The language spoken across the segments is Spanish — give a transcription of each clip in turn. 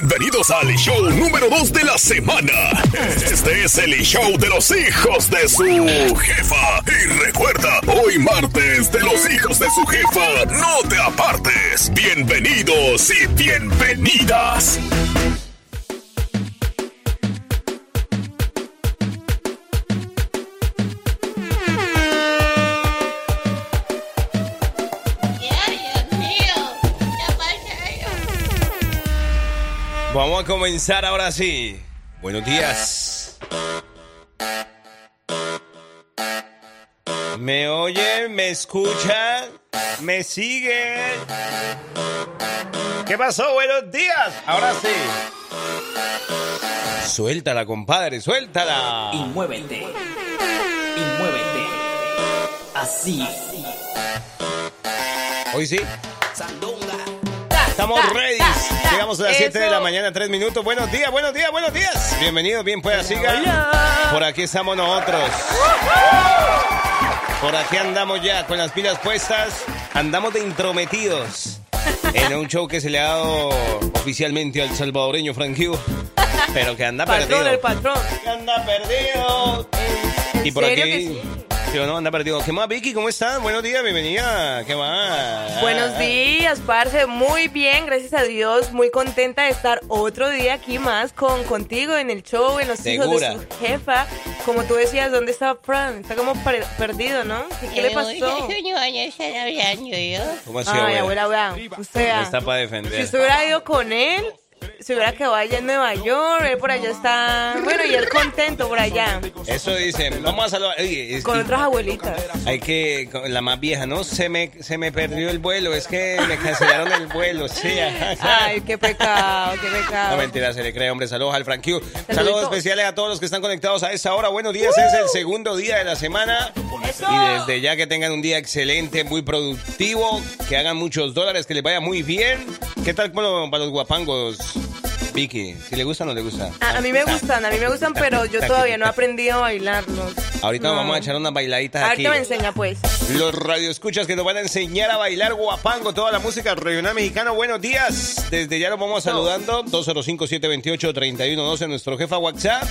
Bienvenidos al show número 2 de la semana. Este es el show de los hijos de su jefa. Y recuerda, hoy martes de los hijos de su jefa, no te apartes. Bienvenidos y bienvenidas. A comenzar ahora sí. Buenos días. ¿Me oyen? ¿Me escuchan? ¿Me siguen? ¿Qué pasó? Buenos días. Ahora sí. Suéltala, compadre, suéltala. Y muévete. Y muévete. Así. Hoy sí. Estamos ready. Llegamos a las 7 de la mañana, 3 minutos. Buenos días, buenos días, buenos días. Bienvenidos, bien pueda siga. Por aquí estamos nosotros. Por aquí andamos ya con las pilas puestas. Andamos de intrometidos en un show que se le ha dado oficialmente al salvadoreño Franquillo. Pero que anda Patrón, perdido. el patrón. Que anda perdido. ¿En Y por serio aquí. que sí? O no, anda perdido. ¿Qué más, Vicky? ¿Cómo estás? Buenos días, bienvenida. ¿Qué más? Buenos días, parce. Muy bien, gracias a Dios. Muy contenta de estar otro día aquí más con contigo en el show, en los Segura. hijos de su jefa. Como tú decías, ¿dónde está Fran? Está como per- perdido, ¿no? ¿Qué, qué le pasó? ¿Cómo así, Ay, abuela? abuela, vea. Usted vea. Está para Si defender. usted hubiera ido con él, se hubiera quedado allá en Nueva York. Él por allá está. Bueno, y él contento por allá. Eso dicen. Vamos a saludar. Oye, es Con que otras abuelitas. hay que. con La más vieja, ¿no? Se me, se me perdió el vuelo. Es que me cancelaron el vuelo. Sí. Ay, qué pecado, qué pecado. No mentira, se le cree, hombre. Saludos al Frankie. Saludos especiales a todos los que están conectados a esta hora. Buenos días, es el segundo día de la semana. Eso. Y desde ya que tengan un día excelente, muy productivo, que hagan muchos dólares, que les vaya muy bien. ¿Qué tal los, para los guapangos, Vicky? ¿Si le gusta o no le gusta? A, a mí me gustan, a mí me gustan, pero yo todavía no he aprendido a bailarlos. Ahorita No. nos vamos a echar unas bailaditas aquí. Ahorita me enseña, pues. Los radioescuchas que nos van a enseñar a bailar guapango, toda la música regional mexicana. Buenos días. Desde ya los vamos saludando. 205-728-3112, nuestro jefa WhatsApp.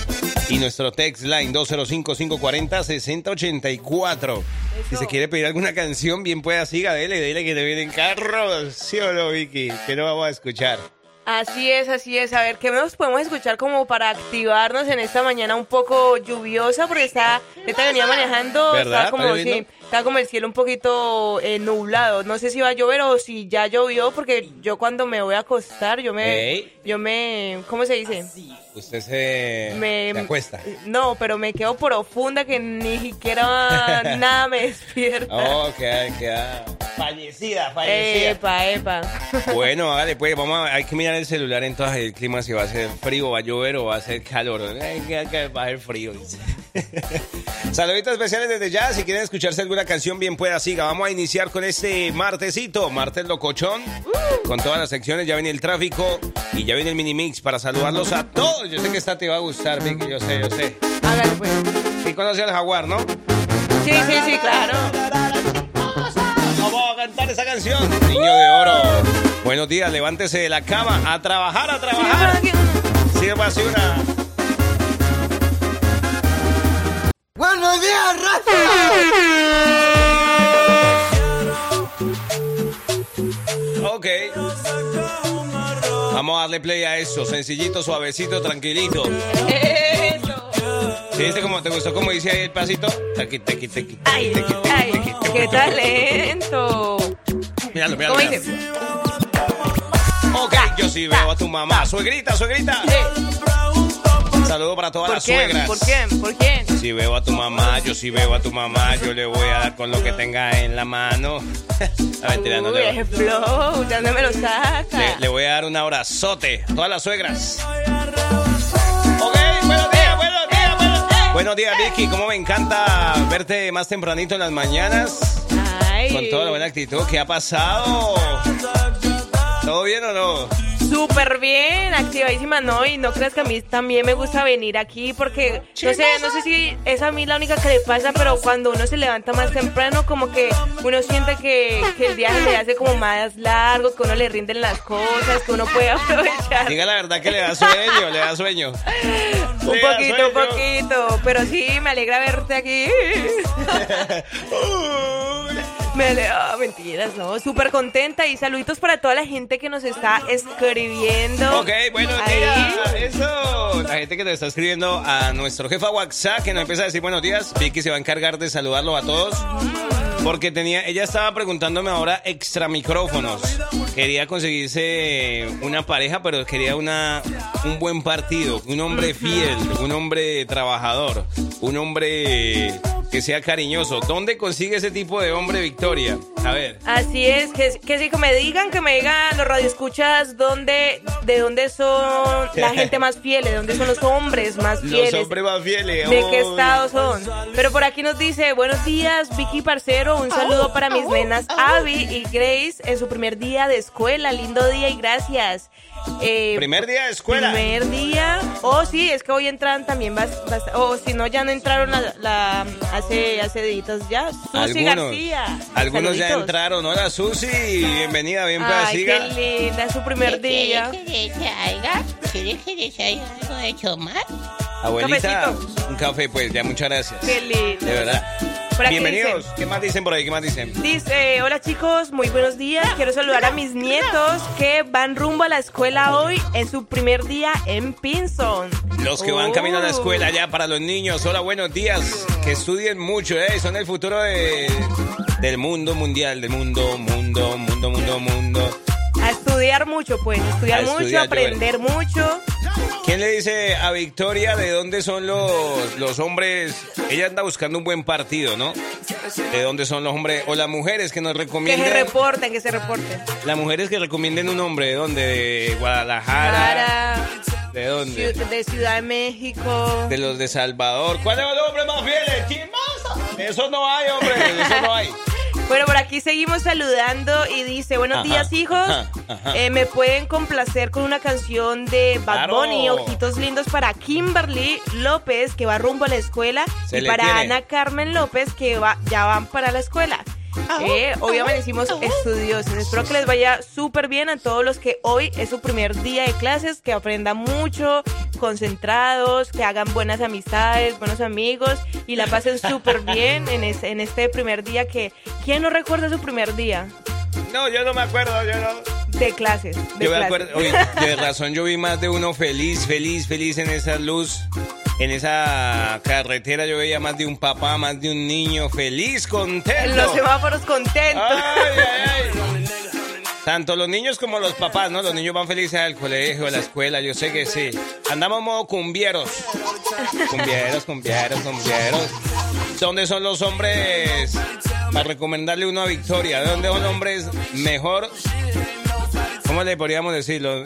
Y nuestro text line 205-540-6084. Si se quiere pedir alguna canción, bien pueda siga, dele, dele que te vienen carros. ¿Sí o no, Vicky? Que no vamos a escuchar. Así es, así es. A ver, ¿qué nos podemos escuchar como para activarnos en esta mañana un poco lluviosa? Porque está, esta venía manejando, ¿Verdad? estaba como, ¿Está sí, estaba como el cielo un poquito eh, nublado. No sé si va a llover o si ya llovió, porque yo cuando me voy a acostar, yo me, Ey. yo me, ¿cómo se dice? Usted se, Me, se acuesta. No, pero me quedo profunda que ni siquiera nada me despierta. Oh, queda, queda fallecida, fallecida. Epa, epa. Bueno, hágale pues, vamos a, hay que mirar el celular entonces el clima si va a ser frío, va a llover o va a ser calor. Ay, que- que va a ser frío. Saluditos especiales desde ya, si quieren escucharse alguna canción bien pueda siga. Vamos a iniciar con este martesito, martes locochón, con todas las secciones, ya viene el tráfico y ya viene el mini mix para saludarlos a todos. Yo sé que esta te va a gustar, Vicky, yo sé, yo sé. Hágale, pues. Sí conoce al jaguar, ¿no? Sí, sí, sí, claro. Vamos a cantar esa canción. Niño de oro. Buenos días, levántese de la cama a trabajar, a trabajar. Sirva así una. Buenos días, Ok. Vamos a darle play a eso. Sencillito, suavecito, tranquilito. Eso. ¿Sí, viste cómo te gustó cómo dice ahí el pasito? Tequi, tequi, tequi, Ay, ay, qué talento. Míralo, míralo. ¿Cómo míralo. dice? Ok, yo sí veo a tu mamá. Suegrita, suegrita. Saludo para todas ¿Por las quién? suegras. ¿Por quién? ¿Por quién? Si veo a tu mamá, yo sí veo a tu mamá, yo le voy a dar con lo que tenga en la mano. No Uy, le, ese flow, ¿de dónde me lo saca? le, le voy a dar un abrazote a todas las suegras. Ok, buenos días, buenos días, buenos días. Buenos días, Vicky. Cómo me encanta verte más tempranito en las mañanas. Ay. Con toda la buena actitud. ¿Qué ha pasado? ¿Todo bien o no? Súper bien, activadísima, ¿no? Y no creas que a mí también me gusta venir aquí porque, no sé, no sé si es a mí la única que le pasa, pero cuando uno se levanta más temprano, como que uno siente que, que el día se le hace como más largo, que uno le rinden las cosas, que uno puede aprovechar. Diga la verdad que le da sueño, le da sueño. Un Le poquito, un poquito, pero sí, me alegra verte aquí. Me alegra, mentiras, ¿no? Súper contenta y saluditos para toda la gente que nos está escribiendo. Ok, buenos días. Eso. La gente que te está escribiendo a nuestro jefa WhatsApp que nos empieza a decir buenos días. Vicky se va a encargar de saludarlos a todos. Porque tenía, ella estaba preguntándome ahora extra micrófonos. Quería conseguirse una pareja, pero quería una, un buen partido, un hombre fiel, un hombre trabajador, un hombre que sea cariñoso. ¿Dónde consigue ese tipo de hombre, Victoria? A ver. Así es, que, que sí, que me digan, que me digan los radioescuchas dónde, de dónde son la gente más fiel, de dónde son los hombres más fieles. Los hombres más fieles. ¿De qué estado son? Pero por aquí nos dice, buenos días, Vicky Parcero, un saludo para mis nenas Abby y Grace en su primer día de escuela, lindo día y gracias. Eh, Primer día de escuela. Primer día. Oh, sí, es que hoy entran también bas- bas- O si no, ya no entraron la, la- hace, hace deditos ya. Susi Algunos, García. algunos ya Saluditos. entraron. Hola Susi, bienvenida, bien Ay, qué linda, es su primer día. ¿Quieres que les traiga? ¿Quieres que les traiga algo de tomar? Abuelita, cafecito. un café, pues, ya muchas gracias. Qué lindo. De verdad. Por aquí Bienvenidos. dicen- ¿Qué más dicen por ahí? ¿Qué más dicen? Dice, hola chicos, muy buenos días. Quiero saludar a mis nietos que van rumbo a la escuela hoy en su primer día en Pinson. Los que van Oh. camino a la escuela ya para los niños. Hola, buenos días. Que estudien mucho, ¿eh? Son el futuro de- del mundo mundial, del mundo, mundo, mundo, mundo, mundo. Estudiar mucho, pues, estudiar mucho, aprender mucho. ¿Quién le dice a Victoria de dónde son los, los hombres? Ella anda buscando un buen partido, ¿no? ¿De dónde son los hombres? O las mujeres que nos Que recomienden. se reporten, que se reporten. Las mujeres que recomienden un hombre, ¿de dónde? ¿De Guadalajara? ¿De dónde? de Ciudad de México. De los de Salvador. ¿Cuál es el hombre más fiel? ¡Chismoso! Eso no hay, hombre. Eso no hay. Bueno, por aquí seguimos saludando y dice, buenos Ajá, días hijos, ajá, ajá. Eh, me pueden complacer con una canción de Bad Claro. Bunny, Ojitos Lindos para Kimberly López, que va rumbo a la escuela, Se y para tiene. Ana Carmen López, que va, ya van para la escuela. Eh, hoy amanecimos estudiosos. Espero que les vaya súper bien a todos los que hoy es su primer día de clases, que aprendan mucho, concentrados, que hagan buenas amistades, buenos amigos y la pasen súper bien en, es- en este primer día que... ¿Quién no recuerda su primer día No, yo no me acuerdo. Yo no. De clases? De Yo me clases? acuerdo. Oye, de razón, yo vi más de uno feliz, feliz, feliz en esa luz. En esa carretera yo veía más de un papá, más de un niño feliz, contento. En los semáforos contentos. Ay, ay, ay. Tanto los niños como los papás, ¿no? Los niños van felices al colegio, a la escuela, yo sé que sí. Andamos modo cumbieros. Cumbieros, cumbieros, cumbieros. ¿Dónde son los hombres? Para recomendarle uno a Victoria. ¿De dónde son los hombres mejor? ¿Cómo le podríamos decirlo?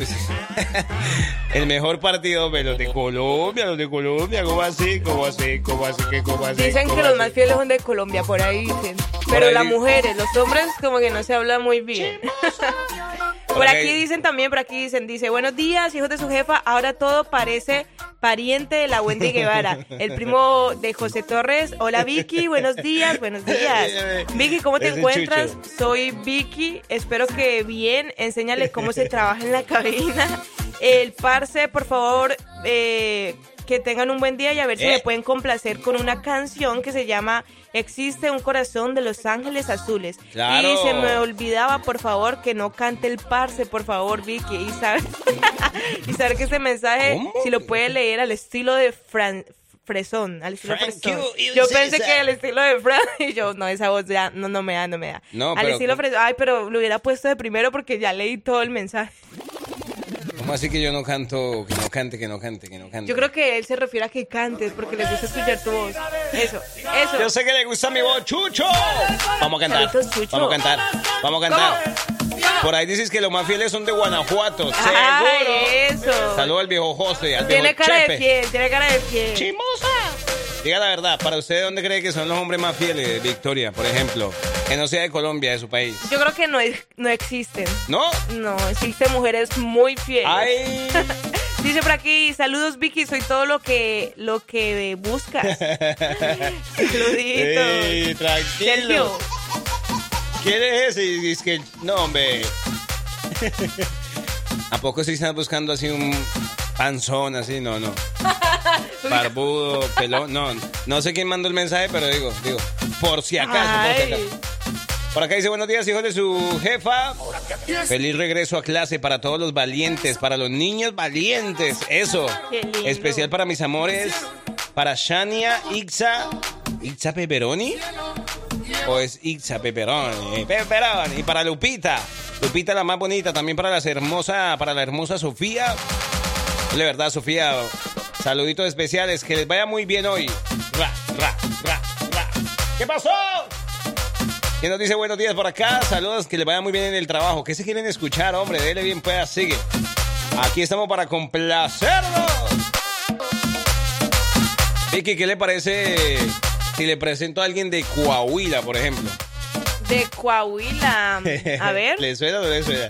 El mejor partido, pero los de Colombia, los de Colombia, ¿cómo así? ¿Cómo así? ¿Cómo así? ¿Qué? ¿Cómo así? Dicen ¿Cómo que los más fieles son de Colombia, por ahí dicen. Pero ahí las mujeres, los hombres como que no se habla muy bien. Por aquí dicen también, por aquí dicen, dice, buenos días, hijos de su jefa, ahora todo parece pariente de la Wendy Guevara, el primo de José Torres. Hola Vicky, buenos días, buenos días. Vicky, ¿cómo te encuentras? Soy Vicky, espero que bien, enséñale cómo se trabaja en la cabina. El parce, por favor, eh, que tengan un buen día y a ver si Eh. me pueden complacer con una canción que se llama Existe un corazón de Los Ángeles Azules. Claro. Y se me olvidaba, por favor, que no cante el parce, por favor, Vicky. Y saber, y saber que ese mensaje, ¿Cómo? si lo puede leer al estilo de Fran, Fresón, al estilo Frank Fresón. you, you Yo pensé that. que al estilo de Fran, y yo, no, esa voz ya, no, no me da, no me da. No, al pero estilo. Fresón, ay, pero lo hubiera puesto de primero porque ya leí todo el mensaje. ¿Cómo así que yo no canto, que no cante, que no cante, que no cante? Yo creo que él se refiere a que cantes porque le gusta escuchar tu voz. Eso, eso. Yo sé que le gusta mi voz, Chucho. Vamos a cantar. Vamos a cantar. Vamos a cantar. Por ahí dices que los más fieles son de Guanajuato. Seguro. eso. Saludos al viejo José, al viejo Tiene cara de fiel, tiene cara de fiel. Chimosa. Diga la verdad, para usted, ¿dónde cree que son los hombres más fieles? Victoria, por ejemplo. Que no sea de Colombia, de su país. Yo creo que no, no existen. ¿No? No, existen mujeres muy fieles. ¡Ay! Dice por aquí, saludos Vicky, soy todo lo que lo que buscas. Saludito. Ey, tranquilo. Sergio, ¿Quién es ese? Y dice que, no, hombre. ¿A poco sí están buscando así un panzón así? No, no. Barbudo, pelón. No, no sé quién mandó el mensaje, pero digo, digo, por si acaso, por si Ay. acaso. Por acá dice buenos días, hijos de su jefa. Feliz regreso a clase para todos los valientes, para los niños valientes. Eso. Especial para mis amores, para Shania, Ixa, Ixa Pepperoni. ¿O es Ixa Pepperoni? Pepperoni. Y para Lupita. Lupita la más bonita. También para las hermosa, para la hermosa Sofía. De verdad, Sofía. Saluditos especiales. Que les vaya muy bien hoy. Ra, ra, ra, ra. ¿Qué pasó? ¿Quién nos dice buenos días por acá? Saludos, que les vaya muy bien en el trabajo. ¿Qué se quieren escuchar, hombre? Dele bien, pues, sigue. Aquí estamos para complacerlos. Vicky, ¿qué le parece si le presento a alguien de Coahuila, por ejemplo? de Coahuila. A ver. ¿Le suena o no le suena?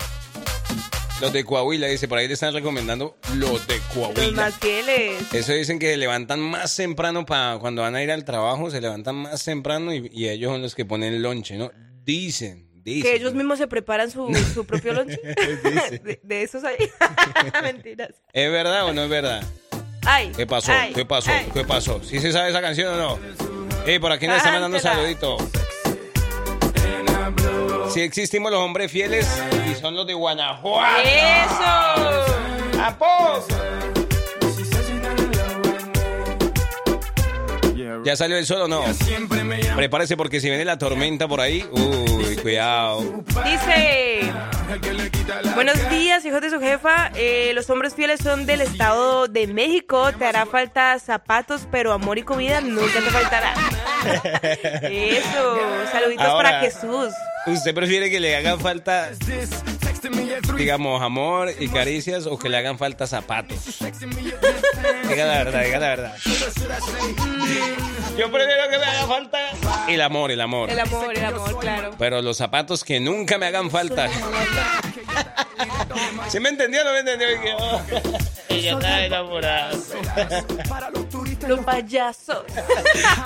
Los de Coahuila, dice, por ahí le están recomendando los de Los Coahuila. más fieles. Eso dicen que se levantan más temprano para cuando van a ir al trabajo, se levantan más temprano y, y ellos son los que ponen el lonche, ¿no? Dicen, dicen. Que ellos mismos se preparan su, su propio lonche. de, de esos ahí. Mentiras. ¿Es verdad o no es verdad? Ay. ¿Qué pasó? ay, ¿Qué pasó? ay. ¿Qué pasó? ¿Sí se sabe esa canción o no? Ey, por aquí nos están mandando saluditos. Si existimos los hombres fieles y son los de Guanajuato. ¡Eso! ¡A poco! ¿Ya salió el sol o no? Prepárese porque si viene la tormenta por ahí, uy, cuidado. Dice, buenos días, hijos de su jefa. Eh, los hombres fieles son del Estado de México. Te hará falta zapatos, pero amor y comida nunca te faltará. Eso, saluditos Ahora. para Jesús. ¿Usted prefiere que le hagan falta, digamos, amor y caricias o que le hagan falta zapatos? Diga la verdad, diga la verdad. Yo prefiero que me haga falta el amor, el amor. El amor, el amor, claro. Pero los zapatos que nunca me hagan falta. ¿Sí me entendió o no me entendió? Y que, Ella está enamorada. Los payasos.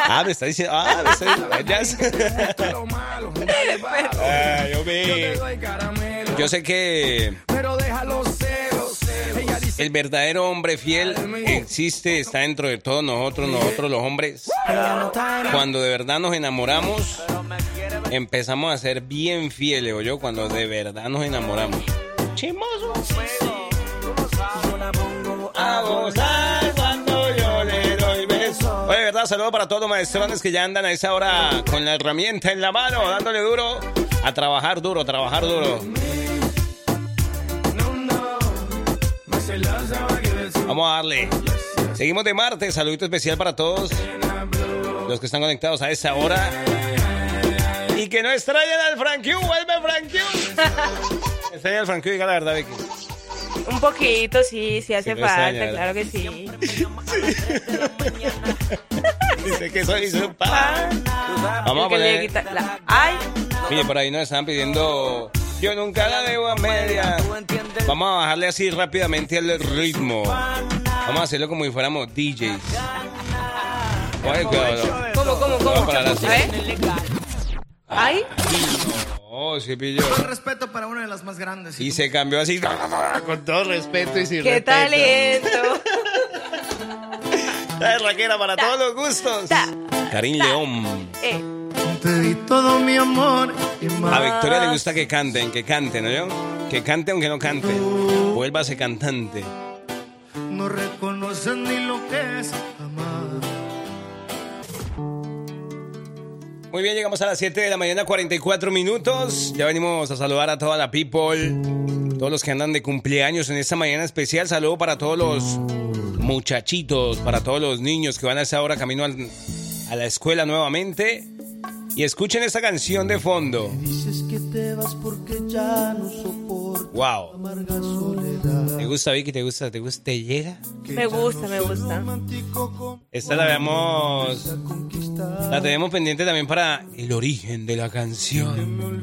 Ah, me está diciendo. Ah, me está diciendo. Ay, hombre. Yo sé que el verdadero hombre fiel existe, está dentro de todos nosotros, nosotros los hombres. Cuando de verdad nos enamoramos, empezamos a ser bien fieles, o yo, cuando de verdad nos enamoramos. Chimoso. A saludo para todos los maestrones que ya andan a esa hora con la herramienta en la mano, dándole duro a trabajar duro, trabajar duro. Vamos a darle. Seguimos de martes. Saludito especial para todos los que están conectados a esa hora. Y que no extrañen al Frank Q. Vuelve Frank Q. Extraña al Frank Q, diga la verdad, Vicky. Un poquito, sí, sí hace falta, extraña, claro que sí. Dice que soy su pan. Vamos a poner. la- Ay, Mire, por ahí nos están pidiendo. Yo nunca la debo a media. Vamos a bajarle así rápidamente el ritmo. Vamos a hacerlo como si fuéramos DJs. Oye. ¿cómo, cómo, cómo? A. Ay, Oh, sí pilló. Con respeto para una de las más grandes. Y se cambió así, con todo respeto y sin qué respeto. talento. La raquera para todos los gustos. Ta, Karim León. Eh, Te di todo mi amor y A más. Victoria le gusta que canten, que canten, ¿no? yo? Que cante aunque no cante. Vuélvase cantante. No reconocen ni lo que es amar. Muy bien, llegamos a las 7 de la mañana, 44 minutos. Ya venimos a saludar a toda la people, todos los que andan de cumpleaños en esta mañana especial. Saludo para todos los muchachitos, para todos los niños que van a esa hora camino al- a la escuela nuevamente. Y escuchen esta canción de fondo. Dices que te vas porque ya no soporto Wow. amarga soledad. ¿Te gusta, Vicky? ¿Te gusta? ¿Te gusta? ¿Te llega? me gusta, me gusta. Esta la veamos conquista La tenemos pendiente también para el origen de la canción.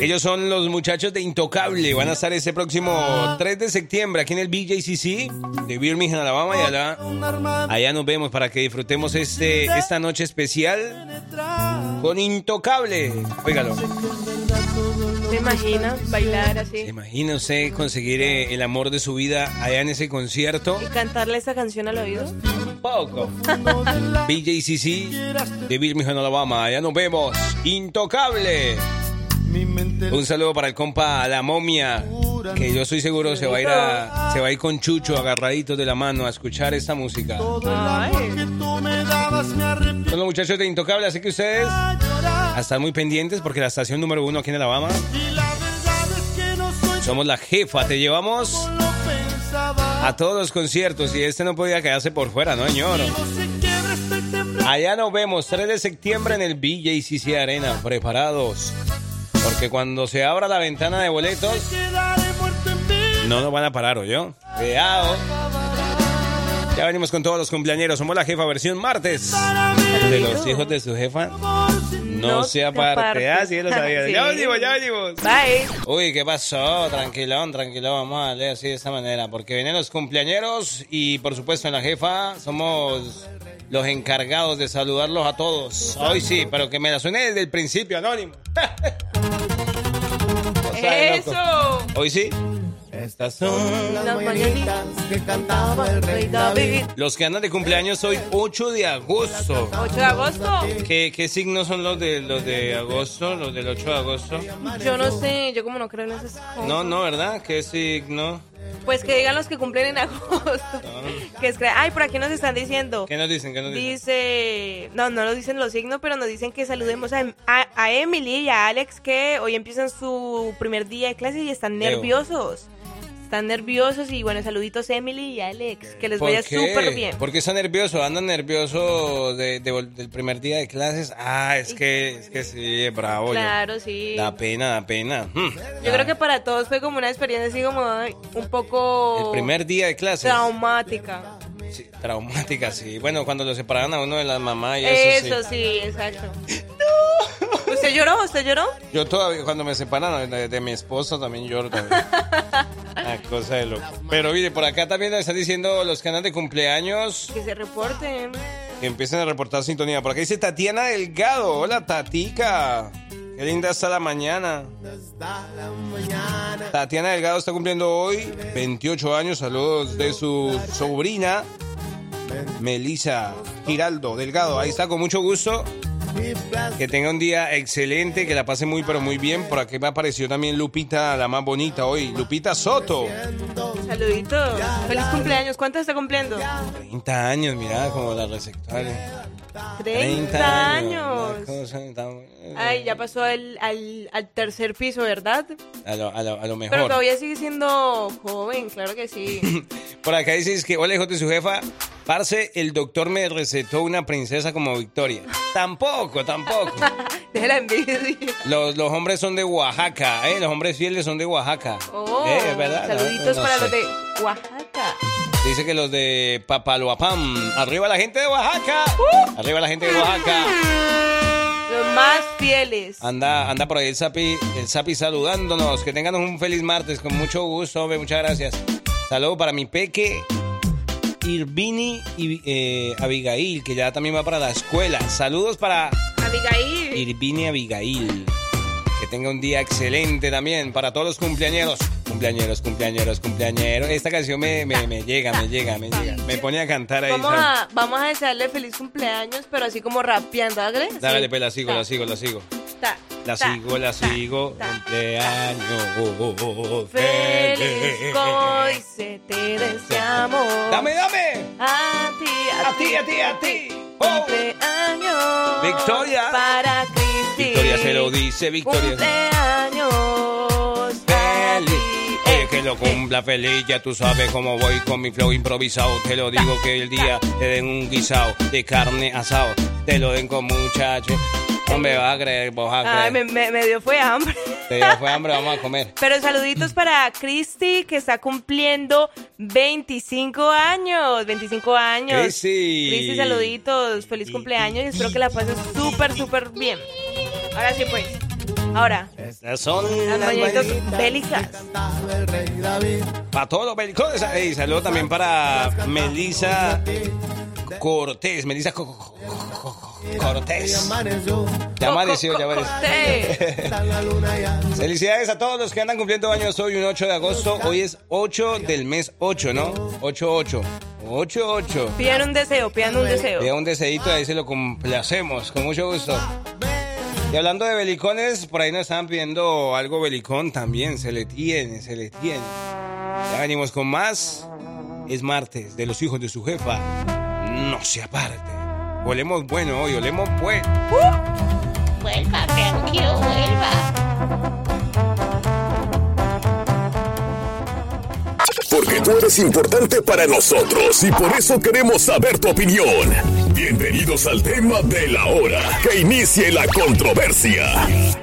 Ellos son los muchachos de Intocable. Van a estar ese próximo 3 de septiembre aquí en el BJCC de Birmingham, Alabama. Y allá, allá nos vemos para que disfrutemos este, esta noche especial con Intocable. Óigalo. ¿Se imagina bailar ¿Se así? imagina usted conseguir eh, el amor de su vida allá en ese concierto? ¿Y cantarle esta canción al oído? Poco. BJCC de Birmingham, Alabama. Allá nos vemos. Intocable. Un saludo para el compa La Momia, que yo estoy seguro se va a ir a, se va a ir con Chucho agarraditos de la mano a escuchar esta música. Ay, Son los muchachos de Intocable, así que ustedes a estar muy pendientes porque la estación número uno aquí en Alabama somos la jefa. Te llevamos a todos los conciertos y este no podía quedarse por fuera, ¿no, señor? Allá nos vemos, 3 de septiembre en el BJCC Arena, preparados. Porque cuando se abra la ventana de boletos, no nos van a parar, ¿o yo? Ya venimos con todos los cumpleañeros. Somos la jefa versión martes. De los hijos de su jefa. No, se aparte. Ah, sí, lo sabía. Sí. Ya venimos, ya venimos. Bye. Uy, ¿qué pasó? Tranquilón, tranquilón, vamos a darle así de esta manera, porque vienen los cumpleañeros y por supuesto en la jefa somos los encargados de saludarlos a todos. Hoy sí, pero que me la suene desde el principio, anónimo. O sea, loco. Eso. Hoy sí. Estas son Las mañanitas que cantaba el rey David. los que andan de cumpleaños hoy 8 de agosto. 8 de agosto. ¿Qué, qué signos son los de los de agosto? Los del 8 de agosto. Yo no sé, yo como no creo en esas cosas. No, no, ¿verdad? ¿Qué signo? Pues que digan los que cumplen en agosto. Que es que, ay, por aquí nos están diciendo. ¿Qué nos dicen? ¿Qué nos dicen? Dice, no, no lo dicen los signos, pero nos dicen que saludemos a, a- a Emily y a Alex que hoy empiezan su primer día de clase y están Leo. nerviosos. Están nerviosos y bueno, saluditos Emily y Alex, que les ¿Por vaya súper bien. ¿Por qué está nervioso? ¿Andan nervioso de, del primer día de clases? Ah, es que, es que sí, bravo. yo. Claro, sí. Da pena, da pena. Hmm. Yo creo que para todos fue como una experiencia así como un poco El primer día de clases. traumática. Sí, traumática, sí. Bueno, cuando lo separaron a uno de las mamás y eso, Eso sí. sí, exacto. ¿Usted lloró? ¿Usted lloró? Yo todavía, cuando me separaron de, de mi esposo, también lloro también. Una cosa de loco. Pero mire, por acá también nos están diciendo los andan de cumpleaños Que se reporten. que empiecen a reportar sintonía. Por acá dice Tatiana Delgado. Hola, Tatica. Qué linda está la mañana. Tatiana Delgado está cumpliendo hoy 28 años. Saludos de su sobrina, Melissa Giraldo Delgado. Ahí está, con mucho gusto. Que tenga un día excelente, que la pase muy, pero muy bien. Por aquí me apareció también Lupita, la más bonita hoy. Lupita Soto. Saluditos. Feliz cumpleaños. ¿Cuánto está cumpliendo? 30 años, mira, como la receptora. 30 años. Ay, ya pasó al, al, al tercer piso, ¿verdad? A lo, a lo- a lo mejor. Pero todavía sigue siendo joven, claro que sí. Por acá dices que, hola, hijo de su jefa. Parce, el doctor me recetó una princesa como Victoria. Tampoco, tampoco. Deja la envidia. Los, los hombres son de Oaxaca, ¿eh? Los hombres fieles son de Oaxaca. Oh, Eh, ¿es verdad? Saluditos No para sé. los de Oaxaca. Dice que los de Papaloapam. Arriba la gente de Oaxaca. Uh. Arriba la gente de Oaxaca. Los más fieles. Anda, anda por ahí el Sapi, el Sapi saludándonos. Que tengan un feliz martes, con mucho gusto, hombre, muchas gracias. Saludo para mi peque, Irvini y eh, Abigail, que ya también va para la escuela. Saludos para Abigail. Irvini Abigail. Que tenga un día excelente también para todos los cumpleañeros. Cumpleañeros, cumpleañeros, cumpleañeros. Esta canción me, me, me llega, me llega, me llega. Me pone a cantar ahí. Vamos a, vamos a desearle feliz cumpleaños, pero así como rapeando, ¿dale? Dale, Sí. pues la sigo, la sigo, la sigo. ta, La sigo, la sigo. Cumpleaños Feliz hoy se te deseamos. Dame, dame. A ti, a, A ti, a ti, a ti. Cumpleaños. Victoria. Para Cristi. Victoria se lo dice, Victoria. Cumpleaños. Feliz. Oye, que lo cumpla feliz, ya tú sabes cómo voy con mi flow improvisado. Te lo digo que el día te den un guisado de carne asado. Te lo den con muchachos. Hombre, vas a creer, vos vas a Ay, creer. me, me- me dio fue hambre. Te dio fue hambre, vamos a comer. Pero saluditos para Cristi, que está cumpliendo 25 años. 25 años. Cristi. Cristi, saluditos. Feliz cumpleaños y espero que la pases súper, súper bien. Ahora sí, pues. Ahora, Estas son las mañanitas bélicas. Para todos los. Y saludo también para Melissa Cortés. Melissa Co- Co- Co- Cortés. Ya amaneció, ya amaneció. Felicidades a todos los que andan cumpliendo años hoy, un 8 de agosto. Hoy es 8 del mes 8, ¿no? 8-8. 8-8. Pidan un deseo, pidan un deseo. Pida un deseito y ahí se lo complacemos, con mucho gusto. Y hablando de belicones, por ahí nos estaban pidiendo algo belicón también. Se le tiene, se le tiene. Ya venimos con más. Es martes de los hijos de su jefa. No se aparte. Olemos bueno hoy, olemos bueno. Vuelva, tranquilo, vuelva. Porque tú eres importante para nosotros y por eso queremos saber tu opinión. Bienvenidos al tema de la hora. Que inicie la controversia.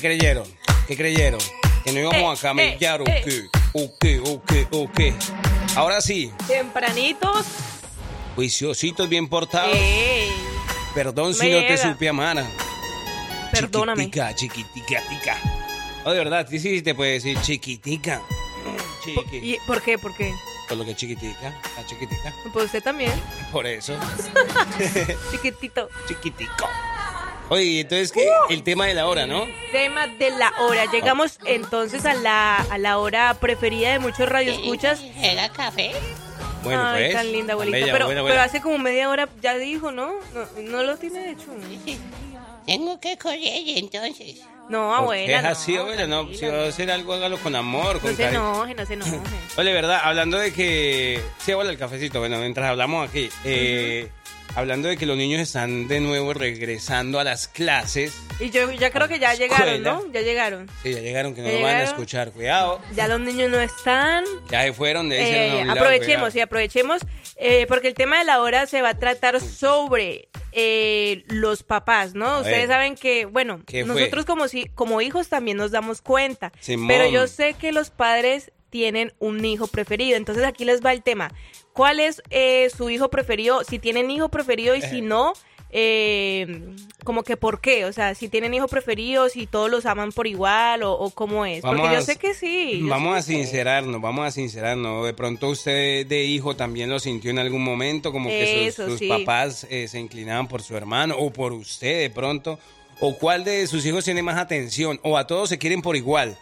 ¿Qué creyeron? ¿Qué creyeron? Que no íbamos a camellar o eh, qué, o qué, o qué, o qué. Ahora sí, Tempranitos. juiciositos bien portados. Ey, Perdón si no te supe amar. Perdóname. Chiquitica, chiquitica, tica. De verdad, sí, sí, te puede decir chiquitica. Chiqui. ¿Y por qué? ¿Por qué? Por lo que chiquitica, la chiquitica. Pues usted también. Por eso, Chiquitito. chiquitico. Oye, entonces, ¿qué? Uh. El tema de la hora, ¿no? Tema de la hora. Llegamos entonces a la, a la hora preferida de muchos radioescuchas. ¿Era café? Bueno, Ay, pues. tan linda, abuelita. Bella, pero, buena, pero buena. hace como media hora ya dijo, ¿no? No, no lo tiene hecho. Tengo que correr entonces. No, ¿Por abuela. qué es no, así, abuela? No, si va a hacer algo, hágalo con amor, con No se cariño. enoje, no se enoje. Oye, verdad, hablando de que. Sí, abuela, el cafecito. Bueno, mientras hablamos aquí. eh, Hablando de que los niños están de nuevo regresando a las clases. Y yo ya creo que ya llegaron. ¿no? Ya llegaron. Sí, ya llegaron, que no ¿Ya lo van a escuchar. Cuidado. Ya los niños no están. Ya se fueron de ese Eh, aprovechemos, y aprovechemos, eh, porque el tema de la hora se va a tratar sobre eh, los papás, ¿no? Ustedes ver. saben que, bueno, nosotros como, si, como hijos también nos damos cuenta, Simón. pero yo sé que los padres tienen un hijo preferido, entonces aquí les va el tema. ¿Cuál es eh, su hijo preferido? Si tienen hijo preferido y si no, eh, como que por qué, o sea, si tienen hijo preferido, si todos los aman por igual o, o cómo es, porque yo a- sé que sí. Vamos a que sincerarnos, vamos a sincerarnos. De pronto usted de hijo también lo sintió en algún momento, como que sus, Eso, sus sí. papás eh, se inclinaban por su hermano o por usted de pronto. ¿O cuál de sus hijos tiene más atención? ¿O a todos se quieren por igual?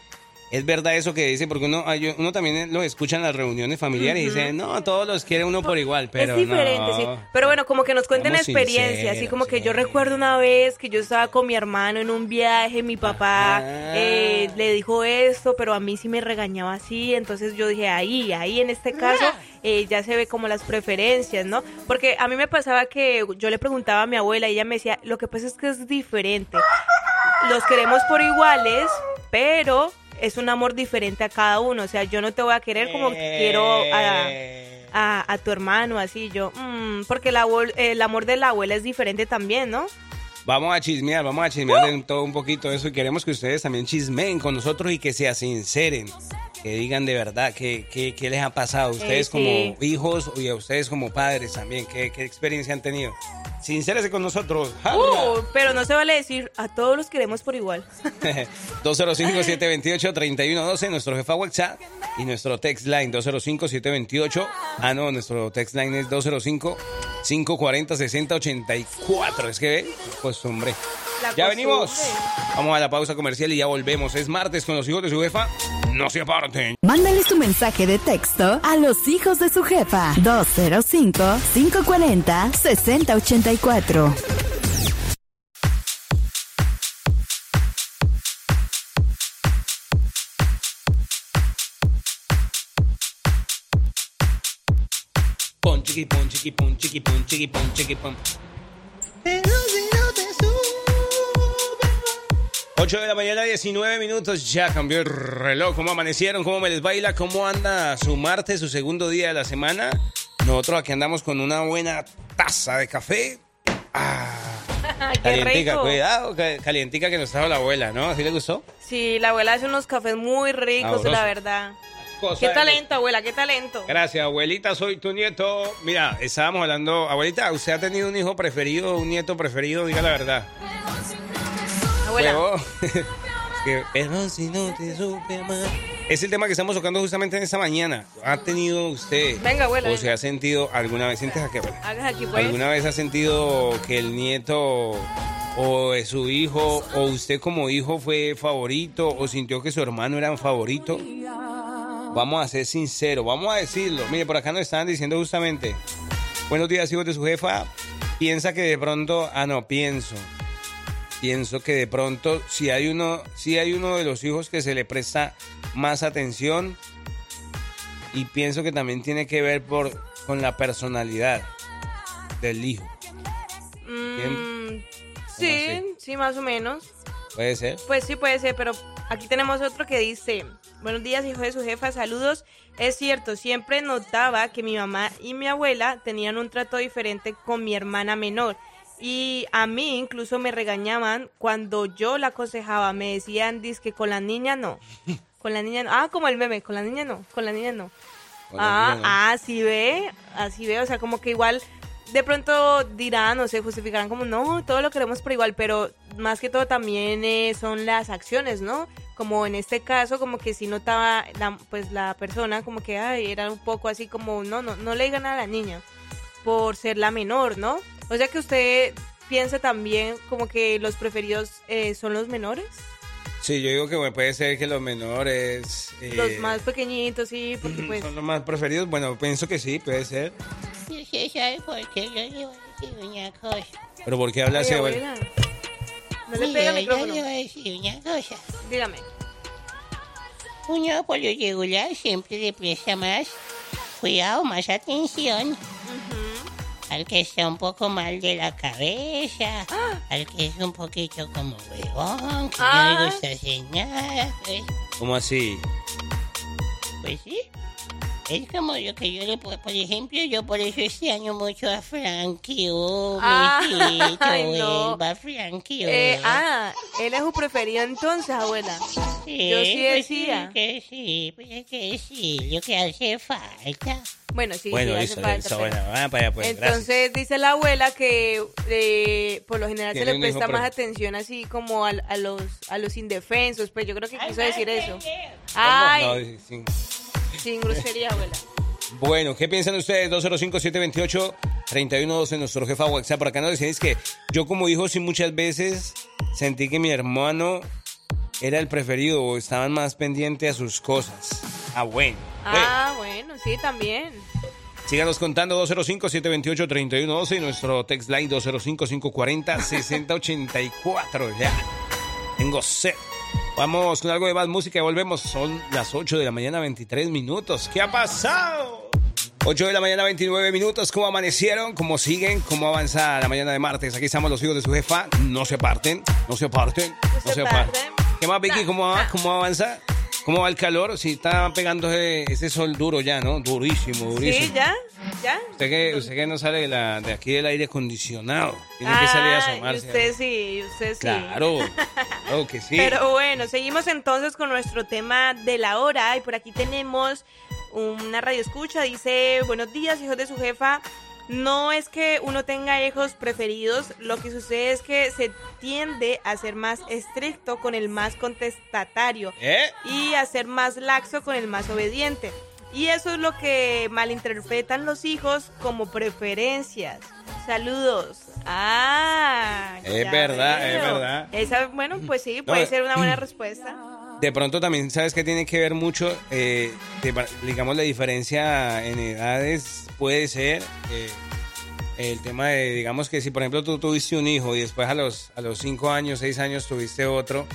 Es verdad eso que dice, porque uno, uno también lo escucha en las reuniones familiares y dice, no, todos los quiere uno por igual, pero es diferente, no. sí. Pero bueno, como que nos cuenten Seamos experiencias, así como que yo recuerdo una vez que yo estaba con mi hermano en un viaje, mi papá Ajá. eh, le dijo esto, pero a mí sí me regañaba así, entonces yo dije, ahí, ahí en este caso eh, ya se ve como las preferencias, ¿no? Porque a mí me pasaba que yo le preguntaba a mi abuela y ella me decía, lo que pasa es que es diferente. Los queremos por iguales, pero es un amor diferente a cada uno, o sea, yo no te voy a querer como quiero a a, a tu hermano, así yo, mm, porque el, abuel- el amor de la abuela es diferente también, ¿no? Vamos a chismear, vamos a chismear de todo un poquito de eso y queremos que ustedes también chismeen con nosotros y que se sinceren, que digan de verdad qué, qué, qué les ha pasado a ustedes como hijos y a ustedes como padres también, qué, qué experiencia han tenido. Sincérese con nosotros. Uh, pero no se vale decir, a todos los queremos por igual. 205-728-3112, nuestro jefa WhatsApp y nuestro text line 205-728. Ah, no, nuestro text line es 205-540-6084. Es que pues hombre. La Ya costumbre. venimos. Vamos a la pausa comercial y ya volvemos. Es martes con los hijos de su jefa. No se aparten. Mándale su mensaje de texto a los hijos de su jefa 205-540-6084. Chiquipum, chiquipum, chiquipum, chiquipum, chiquipum. 8 de la mañana, 19 minutos, ya cambió el reloj. ¿Cómo amanecieron? ¿Cómo me les baila? ¿Cómo anda su martes, su segundo día de la semana? Nosotros aquí andamos con una buena taza de café. Ah, Qué calientica, rico. cuidado, ca- calientica que nos trajo la abuela, ¿no? ¿Así le gustó? Sí, la abuela hace unos cafés muy ricos, Sabroso. la verdad. Cosa Qué talento, abuela, qué talento. Gracias, abuelita, soy tu nieto. Mira, estábamos hablando, abuelita, ¿usted ha tenido un hijo preferido, un nieto preferido? Diga la verdad. Abuela. Pero si no te supe amar. Es el tema que estamos tocando justamente en esta mañana. ¿Ha tenido usted Venga, abuela, o venga. se ha sentido alguna vez, sientes aquí, abuela? Aquí, pues. ¿Alguna vez ha sentido que el nieto o su hijo o usted como hijo fue favorito o sintió que su hermano era un favorito? Vamos a ser sinceros, vamos a decirlo. Mire, por acá nos estaban diciendo justamente, buenos días hijos de su jefa, piensa que de pronto, ah no, pienso, pienso que de pronto si hay uno, si hay uno de los hijos que se le presta más atención y pienso que también tiene que ver por, con la personalidad del hijo. Mm, sí, sí, más o menos. Puede ser. Pues sí puede ser, pero aquí tenemos otro que dice, buenos días hijo de su jefa, saludos. Es cierto, siempre notaba que mi mamá y mi abuela tenían un trato diferente con mi hermana menor. Y a mí incluso me regañaban cuando yo la aconsejaba. Me decían, que con la niña no. Con la niña no. Ah, como el meme, con la niña no, con la niña no. Con Ah, niña no. ah, así ve, así ve, o sea, como que igual de pronto dirán o se justificarán como, no, todo lo queremos por igual, pero más que todo también eh, son las acciones, ¿no? Como en este caso, como que si notaba, la, pues la persona como que, ay, era un poco así como, no, no, no le digan a la niña por ser la menor, ¿no? O sea que usted piensa también como que los preferidos eh, son los menores, Sí, yo digo que bueno, puede ser que los menores... eh, los más pequeñitos, sí, porque pues... son los más preferidos. Bueno, pienso que sí, puede ser. Pero ¿por qué habla así, abuela? No le pega el yo micrófono, le voy a decir una cosa. dígame. Uno por lo regular siempre le presta más cuidado, más atención al que está un poco mal de la cabeza, al que es un poquito como huevón, que no Ah. le gusta hacer nada. Pues, ¿Cómo así? pues sí. Es como lo que yo le puedo, por ejemplo, yo por eso extraño mucho a Frankie, oh, Ah, no. vuelva Frankie, oh. Eh, ah, él es su preferido entonces, abuela. Sí, yo sí pues decía. sí, que sí, pues es que sí, lo que hace falta. Bueno, sí, bueno, sí, hace falta, listo, pero- bueno, vamos para allá, pues, gracias. Entonces dice la abuela que eh, por lo general se le presta más atención así como al- a, los a los indefensos, pues yo creo que quiso decir eso. Ay, No, sí, sí. Sin grosería, abuela. Bueno, ¿qué piensan ustedes? 205-728-3112, nuestro jefa WhatsApp. Por acá nos decís que yo como hijo sí muchas veces sentí que mi hermano era el preferido o estaban más pendientes a sus cosas. Ah, bueno. Ah, bueno, sí, también. Síganos contando 205-728-3112 y nuestro text line 205-540-6084. Ya. Tengo sed. Vamos con algo de más música y volvemos. Son las 8 de la mañana, 23 minutos. ¿Qué ha pasado? 8 de la mañana, 29 minutos. ¿Cómo amanecieron? ¿Cómo siguen? ¿Cómo avanza la mañana de martes? Aquí estamos los hijos de su jefa. No se parten, no se parten, no, se parten. ¿Qué más, Vicky? ¿Cómo, va? ¿Cómo avanza? ¿Cómo va el calor? Si está pegando ese, sol duro ya, ¿no? Durísimo, durísimo. Sí, ya, ya. Usted que, usted que no sale de, la, de aquí del aire acondicionado. Tiene que salir a Ah, asomarse. usted sí, usted sí. Claro, claro que sí. Pero bueno, seguimos entonces con nuestro tema de la hora y por aquí tenemos una radio escucha, dice, buenos días hijos de su jefa, no es que uno tenga hijos preferidos, lo que sucede es que se tiende a ser más estricto con el más contestatario ¿Eh? y a ser más laxo con el más obediente. Y eso es lo que malinterpretan los hijos como preferencias. Saludos. Ah, Es verdad, es verdad. Esa, bueno, pues sí, puede eh, ser una buena respuesta. De pronto también, ¿sabes que tiene que ver mucho? Eh, de- digamos, la diferencia en edades puede ser eh, el tema de, digamos que si por ejemplo tú tuviste un hijo y después a los, a los 5 años, 6 años tuviste otro,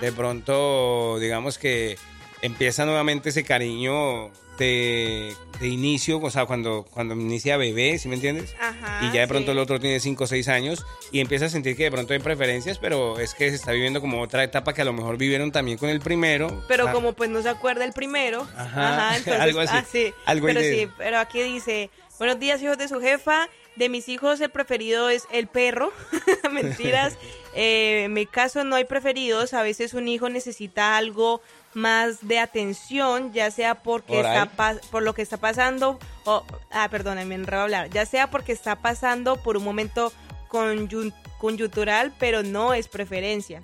de pronto, digamos que empieza nuevamente ese cariño de, de inicio, o sea, cuando, cuando inicia bebé, ¿sí me entiendes? Ajá, y ya de pronto sí. el otro tiene 5 o 6 años y empieza a sentir que de pronto hay preferencias, pero es que se está viviendo como otra etapa que a lo mejor vivieron también con el primero. Pero Ah, como pues no se acuerda el primero. Ajá, entonces, algo así, ah, sí, algo pero sí, pero aquí dice, buenos días hijos de su jefa. De mis hijos el preferido es el perro. Mentiras. Eh, en mi caso no hay preferidos. A veces un hijo necesita algo más de atención, ya sea porque Por ahí. está por lo que está pasando, o, ah, perdónenme, me enredo a hablar, ya sea porque está pasando por un momento conyun- coyuntural, pero no es preferencia.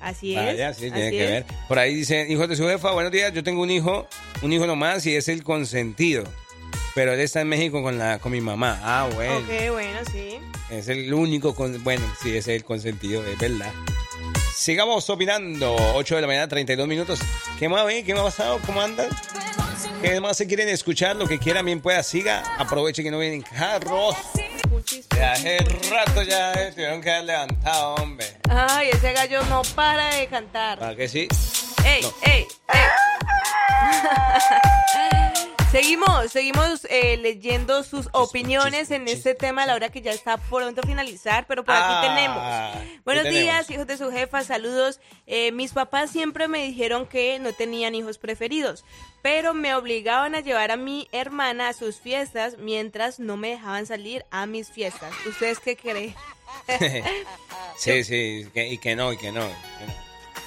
Así es. Vaya, sí, tiene que es. ver. Por ahí dicen, hijos de su jefa, buenos días, yo tengo un hijo, un hijo nomás y es el consentido. Pero él está en México con la con mi mamá. Ah, bueno. Ok, bueno, sí. Es el único, con, bueno, sí, es el consentido, es verdad. Sigamos opinando. 8 de la mañana, 32 minutos. ¿Qué más, ve? ¿Qué más ha pasado? ¿Cómo andan? ¿Qué más se quieren escuchar? Lo que quieran, bien pueda, siga. Aproveche que no vienen carros. Ya hace rato ya eh, tuvieron que haber levantado, hombre. Ay, ese gallo no para de cantar. ¿Para que sí? ¡Ey, No. ey, ey! Seguimos, eh, leyendo sus opiniones en este tema a la hora que ya está pronto a finalizar, pero por aquí Ah, tenemos. Buenos ¿qué días, hijos de su jefa, saludos. Eh, mis papás siempre me dijeron que no tenían hijos preferidos, pero me obligaban a llevar a mi hermana a sus fiestas mientras no me dejaban salir a mis fiestas. ¿Ustedes qué creen? Sí, sí, que- y que no, y que no. que no.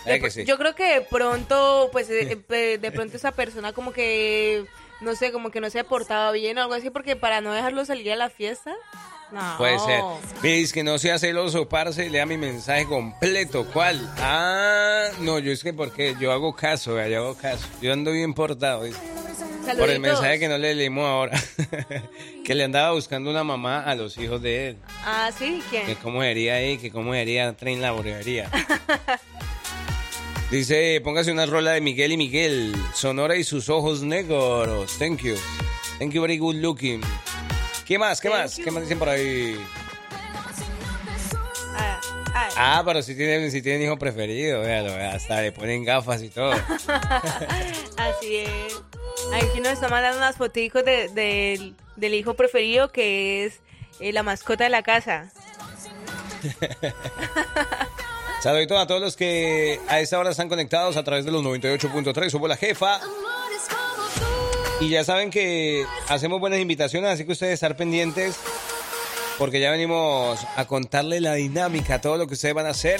¿Sabe De que sí? Yo creo que de pronto, pues eh, eh, de pronto esa persona como que, no sé, como que no se ha portado bien o algo así, porque para no dejarlo salir a la fiesta, no. Puede ser. Me dice que no sea celoso, parce, lea mi mensaje completo. ¿Cuál? Ah, no, yo es que porque yo hago caso, yo hago caso. Yo ando bien portado. dice. Por el mensaje que no le leímos ahora. que le andaba buscando una mamá a los hijos de él. Ah, sí, Que ¿quién? cómo sería ahí, que cómo sería tren la. Dice, póngase una rola de Miguel y Miguel. Sonora y sus ojos negros. Thank you. Thank you, very good looking. ¿Qué más? ¿Qué Thank más? you. ¿Qué más dicen por ahí? Ah, ah. Ah, pero si tienen, si tienen hijo preferido, véalo, hasta le ponen gafas y todo. Así es. Aquí nos está mandando unas fotitos de, del- del hijo preferido que es eh, la mascota de la casa. Saluditos a todos los que a esta hora están conectados a través de los 98.3. Somos la jefa. Y ya saben que hacemos buenas invitaciones, así que ustedes estar pendientes. Porque ya venimos a contarle la dinámica, todo lo que ustedes van a hacer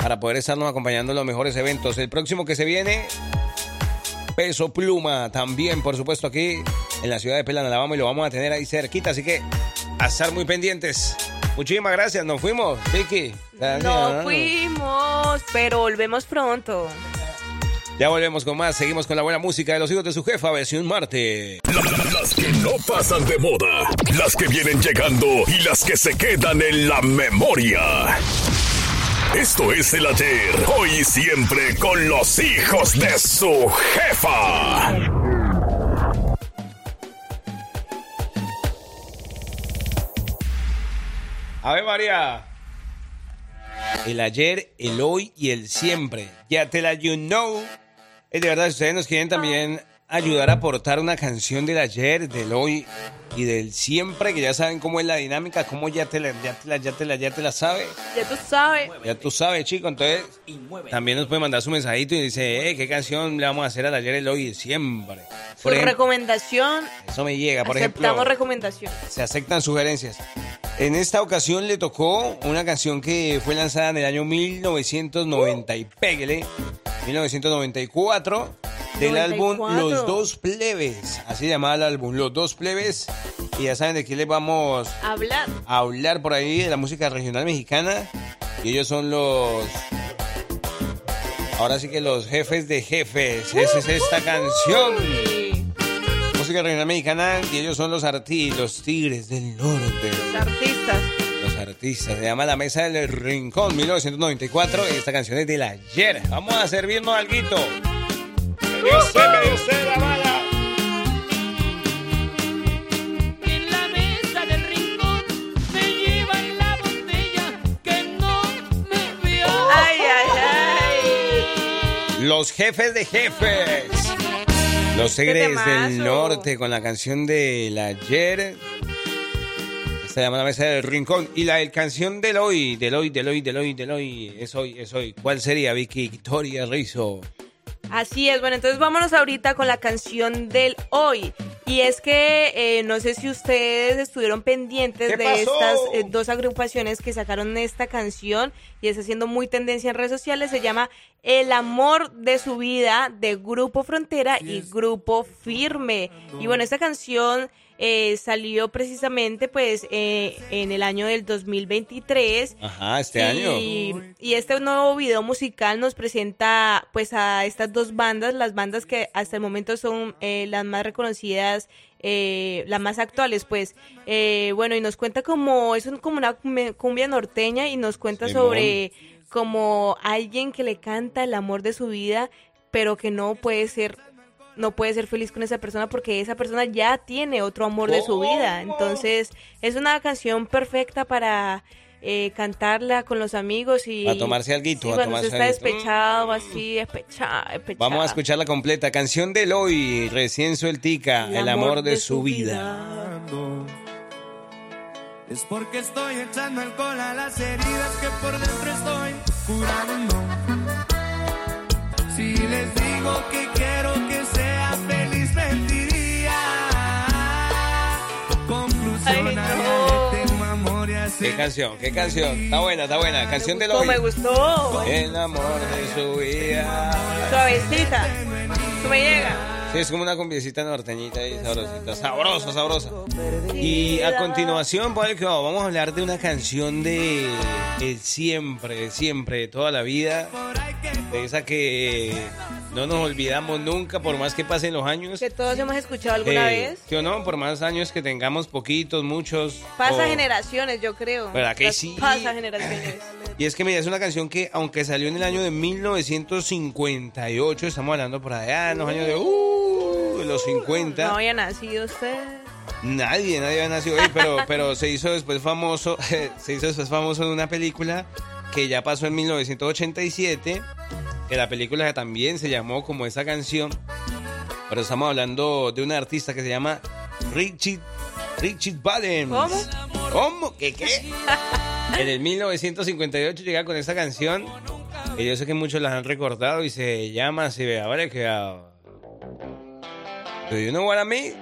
para poder estarnos acompañando en los mejores eventos. El próximo que se viene, Peso Pluma, también, por supuesto, aquí en la ciudad de Pelan, Alabama, y lo vamos a tener ahí cerquita, así que a estar muy pendientes. Muchísimas gracias, nos fuimos, Vicky. No fuimos, pero volvemos pronto. Ya volvemos con más, seguimos con la buena música de los hijos de su jefa, versión Marte. Las que no pasan de moda, las que vienen llegando y las que se quedan en la memoria. Esto es el ayer, hoy y siempre con los hijos de su jefa. A ver, María. El ayer, el hoy y el siempre. Ya te la you know. Es de verdad, si ustedes nos quieren también ayudar a aportar una canción del ayer, del hoy y del siempre, que ya saben cómo es la dinámica, cómo ya te la, ya te la, ya te la, ya te la sabe. Ya tú sabes. Ya tú sabes, chico. Entonces, también nos puede mandar su mensajito y dice, eh, ¿qué canción le vamos a hacer al ayer, el hoy y el siempre? Su Por ejemplo, recomendación. eso me llega, por aceptamos ejemplo. recomendación. Se aceptan sugerencias. En esta ocasión le tocó una canción que fue lanzada en el año 1990 y pégale, 1994, del álbum 94. Los Dos Plebes. Así llamaba el álbum, Los Dos Plebes. Y ya saben de qué les vamos Hablar. a hablar por ahí de la música regional mexicana. Y ellos son los... Ahora sí que los jefes de jefes. Esa es esta canción. Música regional mexicana y ellos son los arti, los tigres del norte. los artistas. Artistas. Se llama La Mesa del Rincón, 1994. Y esta canción es del ayer. Vamos a servirnos algo. Yo sé, yo sé, la mala. En la mesa del rincón me llevan la botella que no me vio. Ay, ay, ay. Los jefes de jefes. Los Tigres del Norte con la canción del ayer. Se llama La Mesa del Rincón. Y la canción del hoy, del hoy, del hoy, del hoy, del hoy. Es hoy, es hoy. ¿Cuál sería, Vicky Victoria Rizzo? Así es, bueno, entonces vámonos ahorita con la canción del hoy. Y es que eh, no sé si ustedes estuvieron pendientes ¿Qué de pasó? estas eh, dos agrupaciones que sacaron esta canción y está haciendo muy tendencia en redes sociales. Se llama El amor de su vida de Grupo Frontera y Grupo Firme. Y bueno, esta canción eh, salió precisamente pues eh, en el año del 2023. Ajá, este y, año. Y este nuevo video musical nos presenta pues a estas dos bandas, las bandas que hasta el momento son eh, las más reconocidas, eh, las más actuales pues. Eh, bueno, y nos cuenta como, es un- como una cumbia- norteña y nos cuenta Simón. sobre como alguien que le canta el amor de su vida, pero que no puede ser no puede ser feliz con esa persona porque esa persona ya tiene otro amor de su vida. Entonces, es una canción perfecta para eh, cantarla con los amigos y... A tomarse alguito, Sí, a cuando usted tomarse está despechado, así, despechado, despechado. Vamos a escucharla completa. Canción del hoy, recién sueltica, El, amor, de, su vida. Es porque estoy echando alcohol a las heridas que por dentro estoy curando. Si les digo que ¿Qué canción? ¿Qué canción? Está buena, está buena. Canción del No hoy. me gustó. El amor de su vida. Suavecita. Tú me llega. Sí, es como una cumbiecita norteñita y sabrosita. Sabrosa, sabrosa. Y a continuación, pues, vamos a hablar de una canción de, de siempre, de siempre, de toda la vida. De esa que no nos olvidamos nunca, por más que pasen los años. Que todos hemos escuchado alguna Eh, vez. ¿Sí o no? Por más años que tengamos, poquitos, muchos. Pasa o- generaciones, yo creo. ¿Verdad que sí? Pasa generaciones. Y es que mira, es una canción que aunque salió en el año de 1958, estamos hablando por allá en los años de, uh, los 50. No había nacido usted. Nadie, nadie había nacido ahí, pero, pero se hizo después famoso, se hizo después famoso en una película que ya pasó en 1987, que la película también se llamó como esa canción, pero estamos hablando de una artista que se llama Richie, Richie Valens. ¿Cómo? ¿Cómo? ¿Qué qué? En el 1958 llega con esta canción, que yo sé que muchos la han recordado y se llama así, vea, vale, que... Do you know what I mean?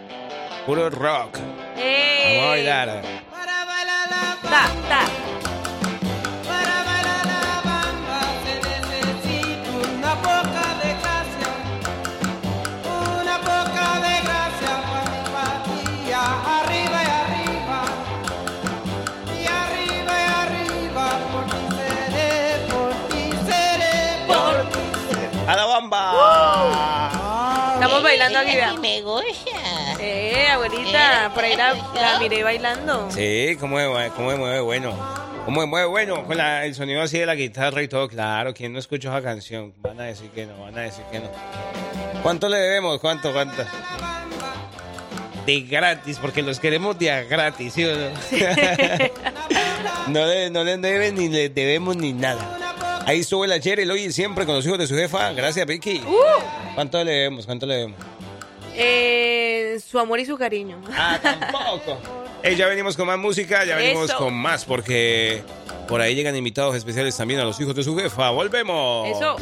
Puro rock. Vamos a bailar. Ta, ta. Bailando sí me gusta. Eh, abuelita, por ahí la, la miré bailando. Sí, cómo me mueve, cómo me mueve bueno. Cómo me mueve bueno, con la- el sonido así de la guitarra y todo, claro. ¿Quién no escuchó esa canción? Van a decir que no, van a decir que no. ¿Cuánto le debemos? ¿Cuánto, cuánto? De gratis, porque los queremos de a gratis, ¿sí o no? no, le, no le deben ni le debemos ni nada. Ahí estuvo el ayer, el hoy y siempre con los hijos de su jefa. Gracias, Vicky. ¿Cuánto le debemos? ¿Cuánto le debemos? Eh, su amor y su cariño. Ah, tampoco. Eh, ya venimos con más música, ya venimos Eso. con más, porque por ahí llegan invitados especiales también a los hijos de su jefa. ¡Volvemos! Eso.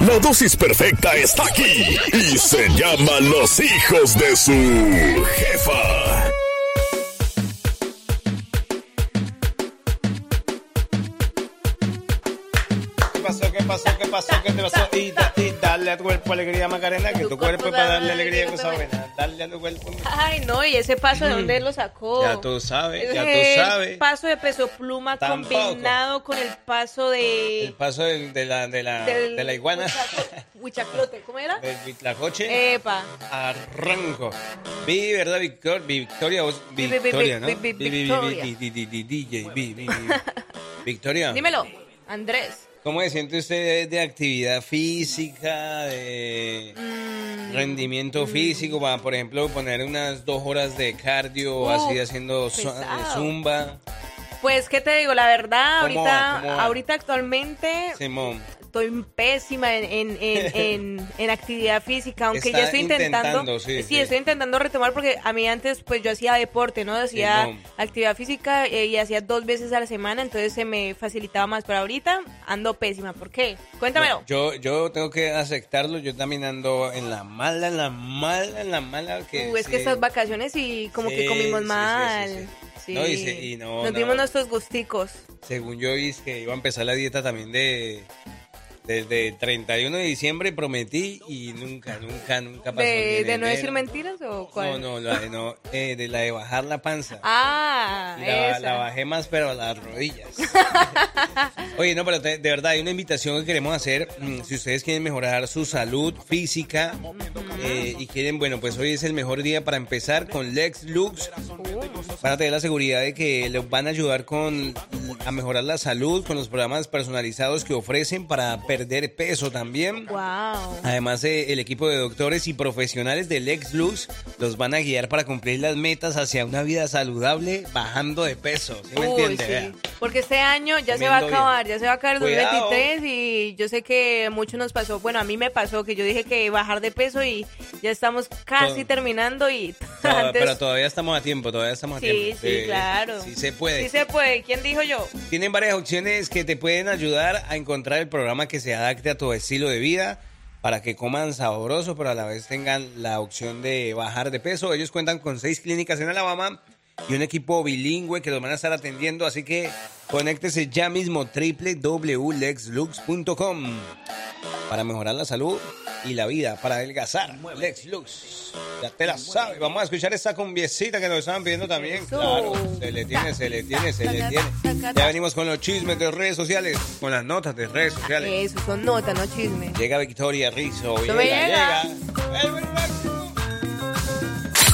La dosis perfecta está aquí y se llama Los hijos de su jefa. ¿Qué pasó? ¿Qué pasó? ¿Qué pasó? ¿Qué te pasó? Darle a tu cuerpo alegría, Macarena, que tu cuerpo es para darle alegría a cosa buena. Darle a tu cuerpo. Ay, no, y ese paso de dónde lo sacó. Ya tú sabes, ya tú sabes. paso de peso pluma Tampoco. combinado con el paso El de. paso del- de, la, de, la, del de la iguana, Huichaclote, ¿cómo era? del vitlacoche. Epa. Arranco. Vi, ¿verdad, Victor- Victoria? Victoria, vi, ¿no? vi, vi, Vi, vi, vi, Victoria. vi, vi, vi, vi, DJ, vi, vi, vi. Victoria. Dímelo, Andrés. ¿Cómo se siente usted de actividad física, de Mm. rendimiento físico? Para, por ejemplo, poner unas dos horas de cardio, Uh, así haciendo pesado. zumba. Pues, ¿qué te digo? La verdad, ¿Cómo ahorita, va? ¿Cómo va? ahorita actualmente Simón. Estoy pésima en, en, en, en- en actividad física, aunque Está ya estoy intentando. intentando, sí, sí. estoy intentando retomar porque a mí antes, pues yo hacía deporte, ¿no? Hacía actividad física eh, y hacía dos veces a la semana, entonces se me facilitaba más. Pero ahorita ando pésima. ¿Por qué? Cuéntamelo. Yo, yo tengo que aceptarlo, yo también ando en la mala, en la mala, en la mala. Que Uh, es que estas vacaciones y como que comimos mal. sí. No, y se- y no, Nos no. dimos nuestros gusticos. Según yo es que iba a empezar la dieta también de desde 31 de diciembre prometí y nunca, nunca, nunca pasó. ¿De, no decir mentiras o cuál? No, no, la de, no, eh, de la de bajar la panza. Ah, la, esa. la bajé más, pero a las rodillas. Oye, no, pero te- de verdad hay una invitación que queremos hacer. mm, Si ustedes quieren mejorar su salud física eh, y quieren, bueno, pues hoy es el mejor día para empezar con Lex Lux. Van a tener la seguridad de que les van a ayudar con a mejorar la salud con los programas personalizados que ofrecen para perder peso también. Wow. Además, eh, el equipo de doctores y profesionales del Lex Lux los van a guiar para cumplir las metas hacia una vida saludable bajando de peso. ¿Sí me Uy, entiende? sí. Porque este año ya se va a acabar, ya se va a acabar el Cuidado. 2023 y yo sé que mucho nos pasó. Bueno, a mí me pasó que yo dije que bajar de peso y ya estamos casi Todo. terminando y No, antes... Pero todavía estamos a tiempo, todavía estamos a Sí, tiempo. sí, claro. Sí se puede. Sí se puede. ¿Quién dijo yo? Tienen varias opciones que te pueden ayudar a encontrar el programa que se adapte a tu estilo de vida para que coman sabroso, pero a la vez tengan la opción de bajar de peso. Ellos cuentan con seis clínicas en Alabama y un equipo bilingüe que los van a estar atendiendo, así que conéctese ya mismo www.lexlux.com para mejorar la salud y la vida, para adelgazar. Lex Lux, ya te la sabes. Vamos a escuchar esta cumbiecita que nos estaban pidiendo también. Claro, se le tiene, se le tiene, se le tiene. Ya venimos con los chismes de redes sociales, con las notas de redes sociales. Eso, son notas, no chisme. Llega Victoria Rizzo. Me llega.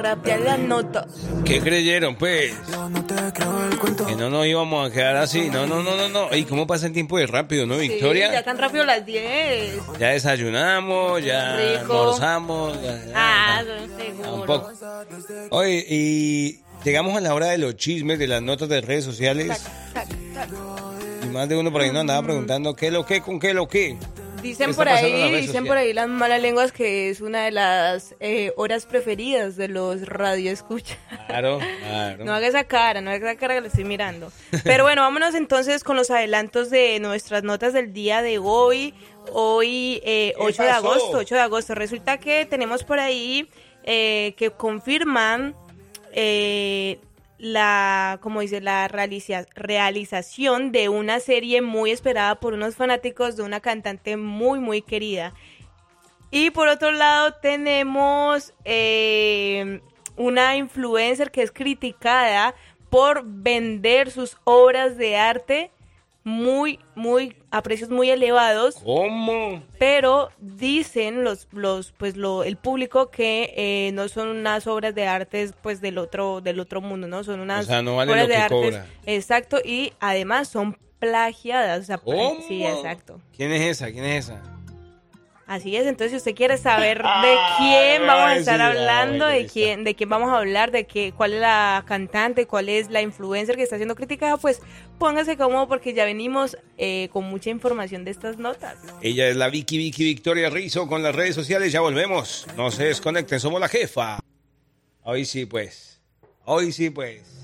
Rapear las notas. ¿Qué creyeron, pues? Que no nos íbamos a quedar así. No, no, no, no, no. ¿Y cómo pasa el tiempo de rápido, no, Sí, Victoria? ya tan rápido las 10. Ya desayunamos, ya Rico. almorzamos. Ya, ya, Ah, ya. seguro. Un poco. Oye, y llegamos a la hora de los chismes, de las notas de redes sociales. Tac, tac. Y más de uno por ahí nos andaba preguntando qué lo que, con qué lo que. Dicen ¿Qué por ahí, dicen por ahí las malas lenguas que es una de las eh, horas preferidas de los radioescuchas. Claro, claro. No haga esa cara, no haga esa cara que le estoy mirando. Pero bueno, vámonos entonces con los adelantos de nuestras notas del día de hoy. Hoy, eh, ¿Qué 8 de agosto, 8 de agosto. Resulta que tenemos por ahí eh, que confirman eh, la, como dice, la realiza- realización de una serie muy esperada por unos fanáticos de una cantante muy, muy querida. Y por otro lado tenemos eh, una influencer que es criticada por vender sus obras de arte muy, muy, a precios muy elevados, ¿Cómo? pero dicen los, los, pues lo, el público que eh, no son unas obras de arte pues del otro, del otro mundo, ¿no? Son unas O sea, no vale obras lo de que artes, cobra. exacto, y además son plagiadas, o sea, ¿Cómo? sí, exacto. ¿Quién es esa? ¿Quién es esa? Así es, entonces si usted quiere saber de Ah, quién vamos a estar sí, hablando, de quién, de quién vamos a hablar, de qué, cuál es la cantante, cuál es la influencer que está siendo criticada, pues póngase cómodo porque ya venimos eh, con mucha información de estas notas. Ella es la Vicky Vicky Victoria Rizzo con las redes sociales. Ya volvemos. No se desconecten, somos la jefa. Hoy sí, pues. Hoy sí, pues.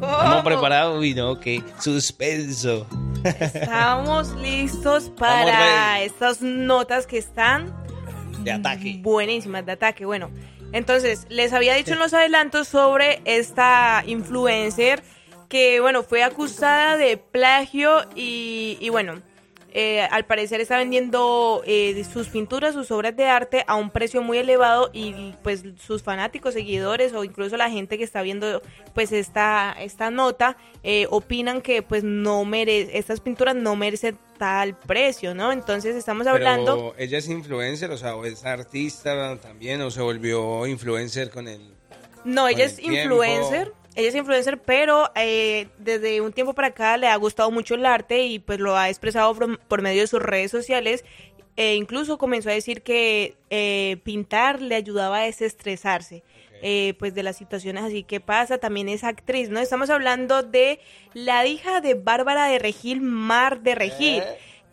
Estamos preparados. Uy, no, qué suspenso. Estamos listos para estas notas que están De ataque. buenísimas de ataque. Bueno, entonces les había dicho en los adelantos sobre esta influencer que, bueno, fue acusada de plagio y, y bueno, eh, al parecer está vendiendo eh, sus pinturas, sus obras de arte a un precio muy elevado y pues sus fanáticos, seguidores o incluso la gente que está viendo pues esta, esta nota eh, opinan que pues no merece, estas pinturas no merecen tal precio, ¿no? Entonces estamos hablando... Pero ella es influencer, o sea, o es artista también, o se volvió influencer con el... No, con ella el es tiempo. influencer. Ella es influencer, pero eh, desde un tiempo para acá le ha gustado mucho el arte y pues lo ha expresado por, por medio de sus redes sociales. E incluso comenzó a decir que eh, pintar le ayudaba a desestresarse. eh, pues de las situaciones así que pasa, también es actriz, ¿no? Estamos hablando de la hija de Bárbara de Regil, Mar de Regil,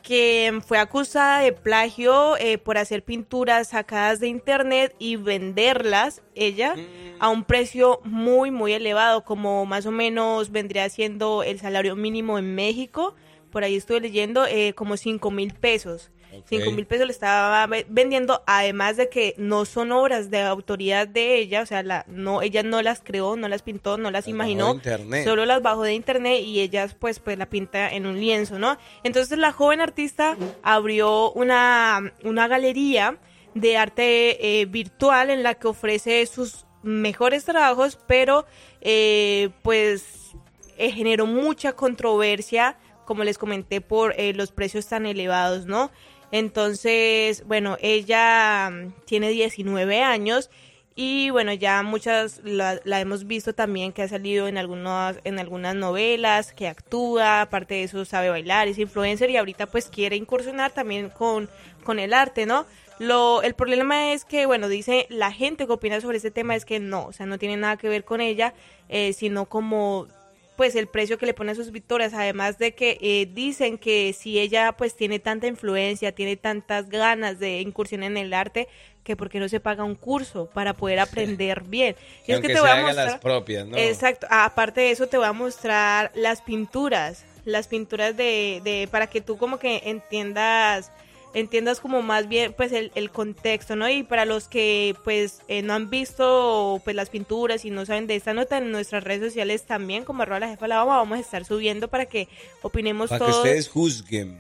que fue acusada de plagio eh, por hacer pinturas sacadas de internet y venderlas, ella, a un precio muy, muy elevado, como más o menos vendría siendo el salario mínimo en México, por ahí estuve leyendo, eh, como 5 mil pesos. 5 mil pesos le estaba ve- vendiendo, además de que no son obras de autoridad de ella, o sea, la, no, ella no las creó, no las pintó, no las Las imaginó, de internet. solo las bajó de internet y ellas pues, pues la pinta en un lienzo, ¿no? Entonces la joven artista abrió una, una galería de arte eh, virtual en la que ofrece sus mejores trabajos, pero eh, pues eh, generó mucha controversia, como les comenté, por eh, los precios tan elevados, ¿no? Entonces, bueno, ella mm, tiene 19 años y bueno, ya muchas la, la hemos visto también que ha salido en algunas, en algunas novelas, que actúa, aparte de eso sabe bailar, es influencer y ahorita pues quiere incursionar también con, con el arte, ¿no? Lo, el problema es que, bueno, dice la gente que opina sobre este tema es que no, o sea, no tiene nada que ver con ella, eh, sino como pues el precio que le pone a sus victorias, además de que eh, dicen que si ella pues tiene tanta influencia, tiene tantas ganas de incursionar en el arte, que por qué no se paga un curso para poder aprender bien. Y es que te voy a mostrar, las propias, ¿no? Exacto, aparte de eso te voy a mostrar las pinturas, las pinturas de, de para que tú como que entiendas entiendas como más bien pues el, el contexto, ¿no? Y para los que pues eh, no han visto pues las pinturas y no saben de esta nota en nuestras redes sociales también como arroba la jefa la Bamba, vamos a estar subiendo para que opinemos Para que todos. ustedes juzguen.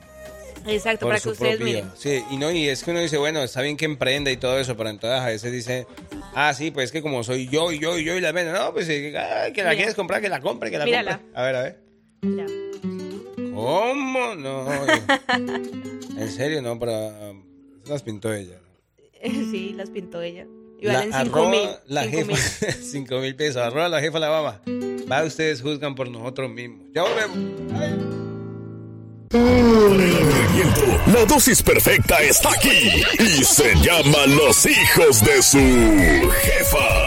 Exacto, por para que ustedes propia- miren. Sí, y no, y es que uno dice, bueno, está bien que emprenda y todo eso, pero entonces a veces dice, ah, sí, pues es que como soy yo y yo y yo y la vendo, no, pues eh, ay, que la Mira. quieres comprar, que la compre, que la Mírala. compre. A ver, a ver. Mira. ¿Cómo? No. en serio, no, pero um, las pintó ella. sí, las pintó ella. Y La valen cinco arroba mil. la cinco jefa, mil. cinco mil pesos, arroba la jefa la baba. Va, ustedes juzgan por nosotros mismos. Ya volvemos. La dosis perfecta está aquí y se llama Los hijos de su jefa.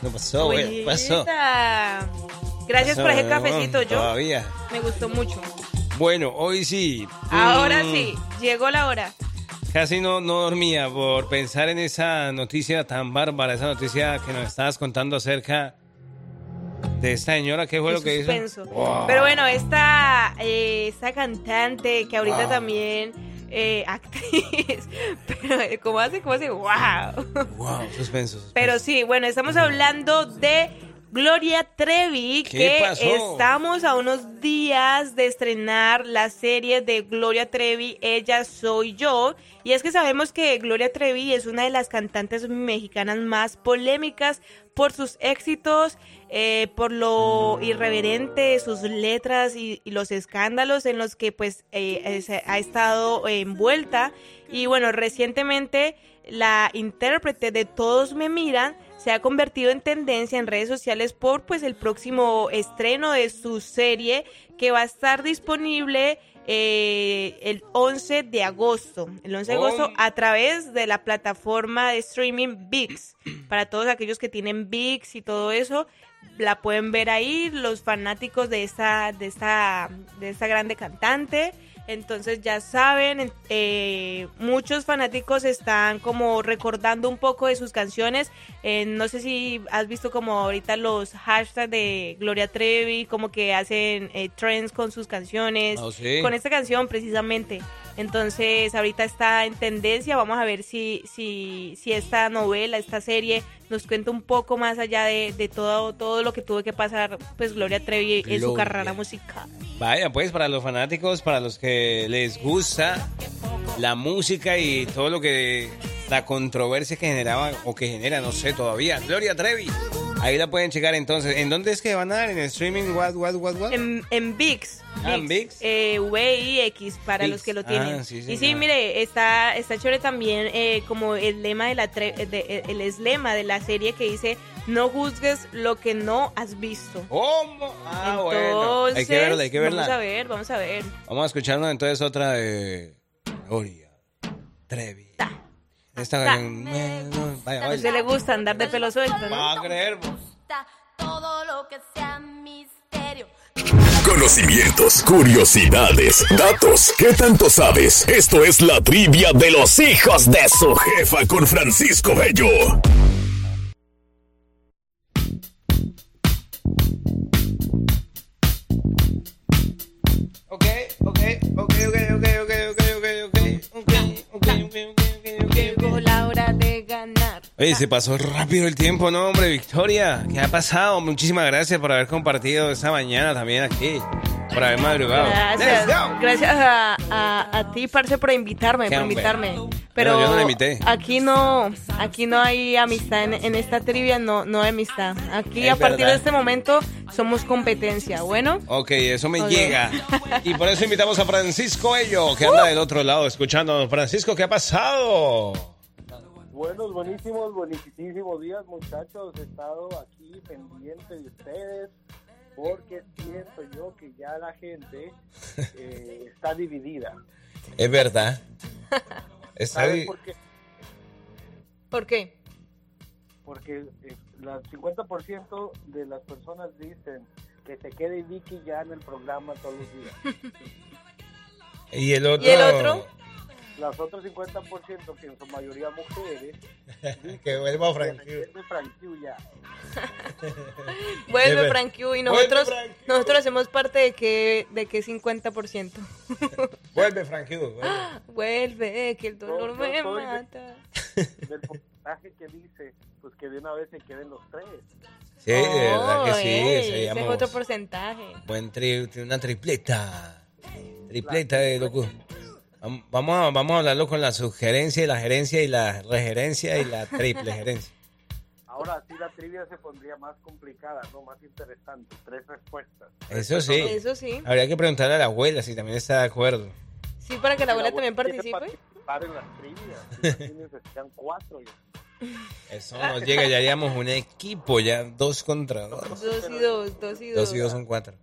¿Qué pasó, güey? ¿Qué pasó? Gracias Pasó, por ese no, cafecito, yo. Todavía. Me gustó mucho. Bueno, hoy sí. Ahora Mm, sí, llegó la hora. Casi no, no dormía por pensar en esa noticia tan bárbara, esa noticia que nos estabas contando acerca de esta señora. ¿Qué fue lo que hizo? Wow. Pero bueno, esta, eh, esta cantante que ahorita Wow. también eh, actriz, pero eh, ¿cómo hace? ¿Cómo hace? ¡Wow! Wow, suspenso. Pero sí, bueno, estamos hablando de Gloria Trevi, ¿Qué que pasó? estamos a unos días de estrenar la serie de Gloria Trevi, Ella Soy Yo. Y es que sabemos que Gloria Trevi es una de las cantantes mexicanas más polémicas por sus éxitos, eh, por lo irreverente de sus letras y, y los escándalos en los que pues eh, eh, ha estado envuelta. Y bueno, recientemente la intérprete de Todos me miran se ha convertido en tendencia en redes sociales por pues el próximo estreno de su serie que va a estar disponible eh, el 11 de agosto. El 11 de Oh. agosto a través de la plataforma de streaming VIX. Para todos aquellos que tienen VIX y todo eso, la pueden ver ahí, los fanáticos de esta, de esta, de esta grande cantante. Entonces ya saben, eh, muchos fanáticos están como recordando un poco de sus canciones. Eh, no sé si has visto como ahorita los hashtags de Gloria Trevi, como que hacen eh, trends con sus canciones. Oh, sí. Con esta canción precisamente. Entonces ahorita está en tendencia. Vamos a ver si, si, si esta novela, esta serie nos cuenta un poco más allá de, de todo, todo lo que tuvo que pasar pues Gloria Trevi en su carrera musical. Vaya, pues para los fanáticos, para los que les gusta la música y todo lo que la controversia que generaba o que genera, no sé todavía. Gloria Trevi. Ahí la pueden checar entonces. ¿En dónde es que van a dar? ¿En el streaming? What, what, what, what? En, en VIX. Ah, en VIX. Eh, VIX para VIX. los que lo tienen. Ah, sí, y sí, mire, está, está chévere también eh, como el lema de la tre- de- el eslema de la serie que dice no juzgues lo que no has visto. ¿Cómo? Ah, bueno. Hay que verla, hay que verla. Vamos a ver, vamos a ver. Vamos a escucharnos entonces otra de Gloria Trevi. Esta canción. Vaya, A vaya. usted le gusta andar de pelo suelto, ¿no? Va a creer. Todo lo que sea misterio. Conocimientos, curiosidades, datos. ¿Qué tanto sabes? Esto es la trivia de los hijos de su jefa con Francisco Bello. Ok, ok, ok, ok, ok, Oye, se pasó rápido el tiempo, ¿no, hombre? Victoria, ¿qué ha pasado? Muchísimas gracias por haber compartido esta mañana también aquí, por haber madrugado. Gracias, gracias a, a, a ti, parce, por invitarme, por hombre. invitarme. Pero Pero yo no la invité. aquí no, aquí no hay amistad en, en esta trivia, no, no hay amistad. Aquí Es a partir verdad. de este momento somos competencia, bueno. Ok, eso me Ok. llega. Y por eso invitamos a Francisco Ello, que anda del otro lado escuchándonos. Francisco, ¿qué ha pasado? Buenos, buenísimos, buenísimos días, muchachos. He estado aquí pendiente de ustedes porque siento yo que ya la gente eh, está dividida. Es verdad. Está ¿Saben bien. por qué? ¿Por qué? Porque eh, la 50% de las personas dicen que se quede Vicky ya en el programa todos los días. ¿Y el otro? ¿Y el otro? Las otras 50%, que en su mayoría mujeres, que vuelva que Frank. regrese Frank Q ya. Vuelve Debe- Frank Q y nosotros, Frank nosotros hacemos parte de que, de que 50%. Vuelve Frank. vuelve. Vuelve, que el dolor me de- mata. Del porcentaje que dice, pues que de una vez se queden los tres. Sí, de verdad que sí. ey, ese es otro porcentaje. buen tri, una tripleta. Tripleta de loco. Vam- Vamos a, vamos a hablarlo con la sugerencia y la gerencia y la regerencia y la triple gerencia. Ahora sí la trivia se pondría más complicada, ¿no? Más interesante. Tres respuestas. Eso sí. Eso sí. Habría que preguntarle a la abuela si también está de acuerdo. Sí, para que la abuela también quiere participe. participar en las trivias. Imagínense, sean cuatro. ya. Eso nos llega, ya haríamos un equipo, ya dos contra dos. Dos y dos, dos y dos. Dos y dos son cuatro.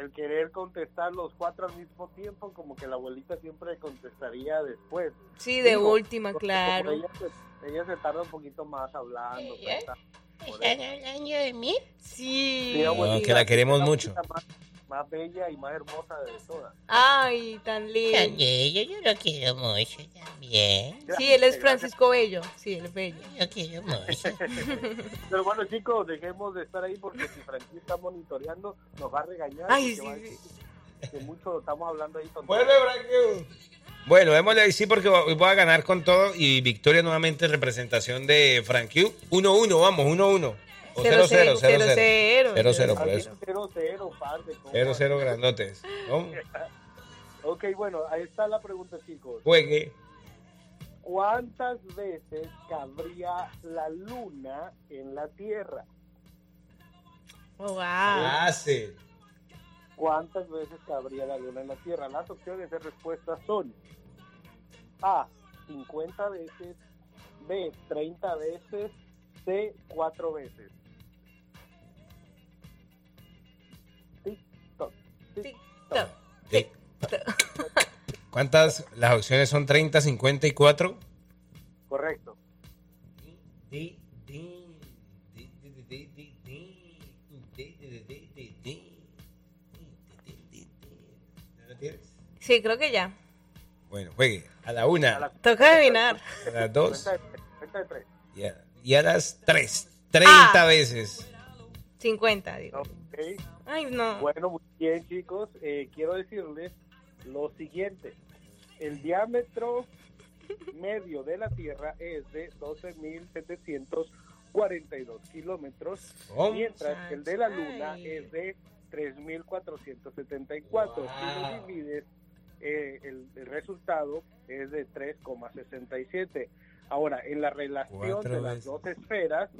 El querer contestar los cuatro al mismo tiempo, como que la abuelita siempre contestaría después. Sí, de Digo, última, claro. Ella se, ella se tarda un poquito más hablando. ¿Eh? pensando, por ¿Están hablando de mí? Sí. Sí, abuelita, que la queremos mucho. Más, más bella y más hermosa de todas. Ay, tan lindo. También, yo, yo lo quiero mucho también. Sí, él es Francisco Bello. Sí, él es bello. Lo quiero mucho. Pero bueno, chicos, dejemos de estar ahí porque si Frankie está monitoreando, nos va a regañar. Ay, sí, va a sí. decir Que mucho estamos hablando ahí. Vuelve, Frankie. Bueno, démosle ahí sí porque hoy voy a ganar con todo y victoria nuevamente representación de Frank Q. 1-1, vamos, 1-1. O 0-0, 0-0. 0-0. 0-0 por eso. Cero, cero, par de cosas. 0-0 grandotes. ¿no? Ok, bueno, ahí está la pregunta, chicos. Juegue. ¿Cuántas veces cabría la luna en la Tierra? Oh, wow. Hace. ¿Cuántas veces cabría la luna en la Tierra? Las opciones de respuesta son A, 50 veces, B, 30 veces, C, 4 veces. ¿Cuántas? Las opciones son 30, 50 y 4. Correcto. Sí, creo que ya. Bueno, juegue. A la una, Toca adivinar. a las dos y a, y a las tres. 30 Ah. veces. 50, digo. Ok. Ay, no. Bueno, muy bien, chicos. Eh, quiero decirles lo siguiente. El diámetro medio de la Tierra es de 12.742 kilómetros, ¿Cómo? mientras que el de la Luna Ay. es de 3.474. Si lo divides, eh, el, el resultado es de 3,67. Ahora, en la relación Cuatro de las veces. dos esferas,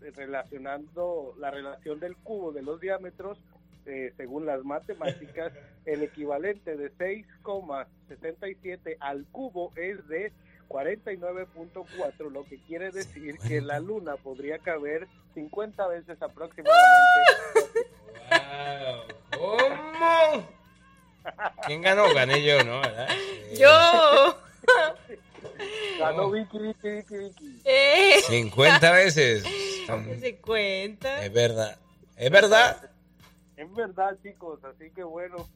relacionando la relación del cubo de los diámetros, eh, según las matemáticas, el equivalente de 6,77 al cubo es de 49.4, lo que quiere decir que la luna podría caber 50 veces aproximadamente. ¿Cómo? ¿Quién ganó? Gané yo, ¿no? ¿Verdad? Yo. Ganó Vicky, Vicky, Vicky, Vicky. Eh. 50 veces. ¿Se cuenta? Es verdad. Es verdad. Es verdad, chicos, así que bueno,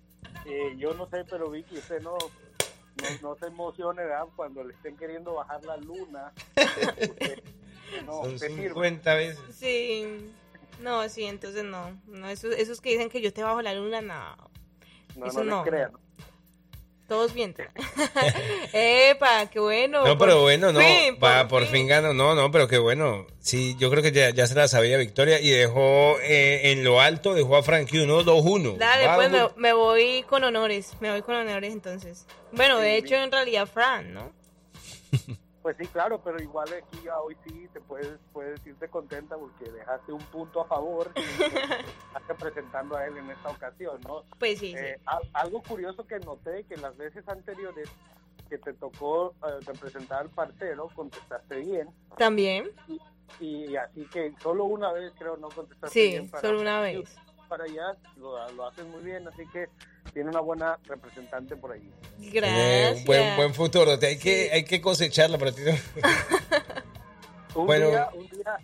eh, yo no sé, pero Vicky, usted no, no, no se emocione ¿verdad? cuando le estén queriendo bajar la luna. Usted- no, Son usted firme. 50 veces. Sí. No, sí, entonces no. no esos, esos que dicen que yo te bajo la luna, no. No, Eso no, no. les crean. Todos mienten. Epa, qué bueno. No, pero bueno, no. fin, va, por fin ganó. No, no, pero qué bueno. Sí, yo creo que ya, ya se la sabía Victoria y dejó eh, en lo alto, dejó a Frankie 1, 2, 1. Dale, Va, pues me, me voy con honores. Me voy con honores entonces. Bueno, de hecho, en realidad, Fran, ¿no? Pues sí, claro, pero igual aquí ya hoy sí te puedes, puedes irte contenta porque dejaste un punto a favor y estás representando a él en esta ocasión, ¿no? Pues sí, Eh, al- algo curioso que noté que las veces anteriores que te tocó eh, representar al parcero contestaste bien También. y así que solo una vez creo no contestaste Sí, bien para solo una vez. Para allá lo, lo haces muy bien así que tiene una buena representante por ahí Tiene un buen, buen futuro. Hay que, hay que cosecharla, pero tiene- un Bueno. día un día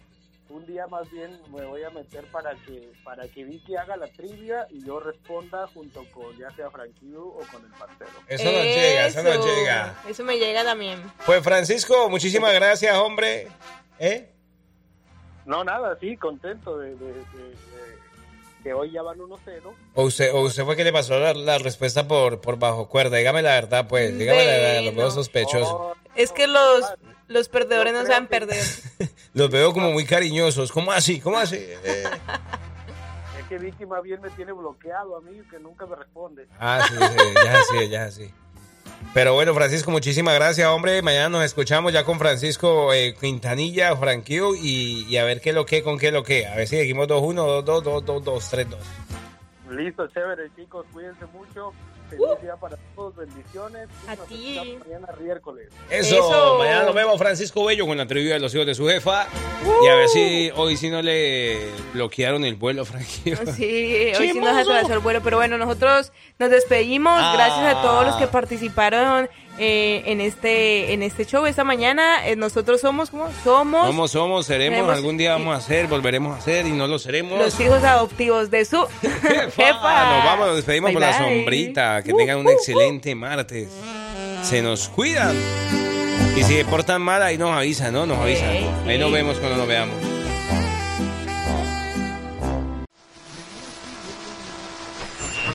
un día más bien me voy a meter para que para que Vicky haga la trivia y yo responda junto con ya sea Franquillo o con el parcero Eso no llega, eso no llega. Eso me llega también. Pues Francisco, muchísimas gracias, hombre. ¿Eh? no nada sí contento de, de- de- de que hoy ya van 1-0 O usted, o usted fue que le pasó la, la respuesta por, por bajo cuerda. Dígame la verdad, pues. Dígame la verdad, los veo sospechosos. Es que los, los perdedores no saben perder. Los veo como muy cariñosos. ¿Cómo así? ¿Cómo así? Eh, Es que Vicky más bien me tiene bloqueado a mí, que nunca me responde. Ah, sí, sí, ya así, ya así. Pero bueno, Francisco, muchísimas gracias, hombre. Mañana nos escuchamos ya con Francisco eh, Quintanilla, Franquillo, y, y a ver qué lo que, con qué lo que. A ver si seguimos 2-1, 2-2, 2-2, 3-2. Listo, chévere, chicos, cuídense mucho. Feliz día para todos, bendiciones. Y A ti. Mañana miércoles. Eso, Eso. mañana nos vemos, Francisco Bello, con la trivia de los hijos de su jefa. Y a ver si hoy sí no le bloquearon el vuelo, Franquillo. Sí, hoy sí nos atrasó el vuelo, pero bueno, nosotros nos despedimos. Ah. Gracias a todos los que participaron eh, en este en este show esta mañana. Eh, nosotros somos, ¿cómo? Somos Somos, somos, seremos, Seremos- algún día vamos a hacer, volveremos a hacer y no lo seremos. los hijos adoptivos de su jefa. Nos vamos, nos despedimos Bye, por la sombrita. Que tengan un excelente martes. Se nos cuidan. Y si se portan mal, ahí nos avisan, ¿no? Nos avisan. Sí, Ahí nos vemos cuando nos veamos.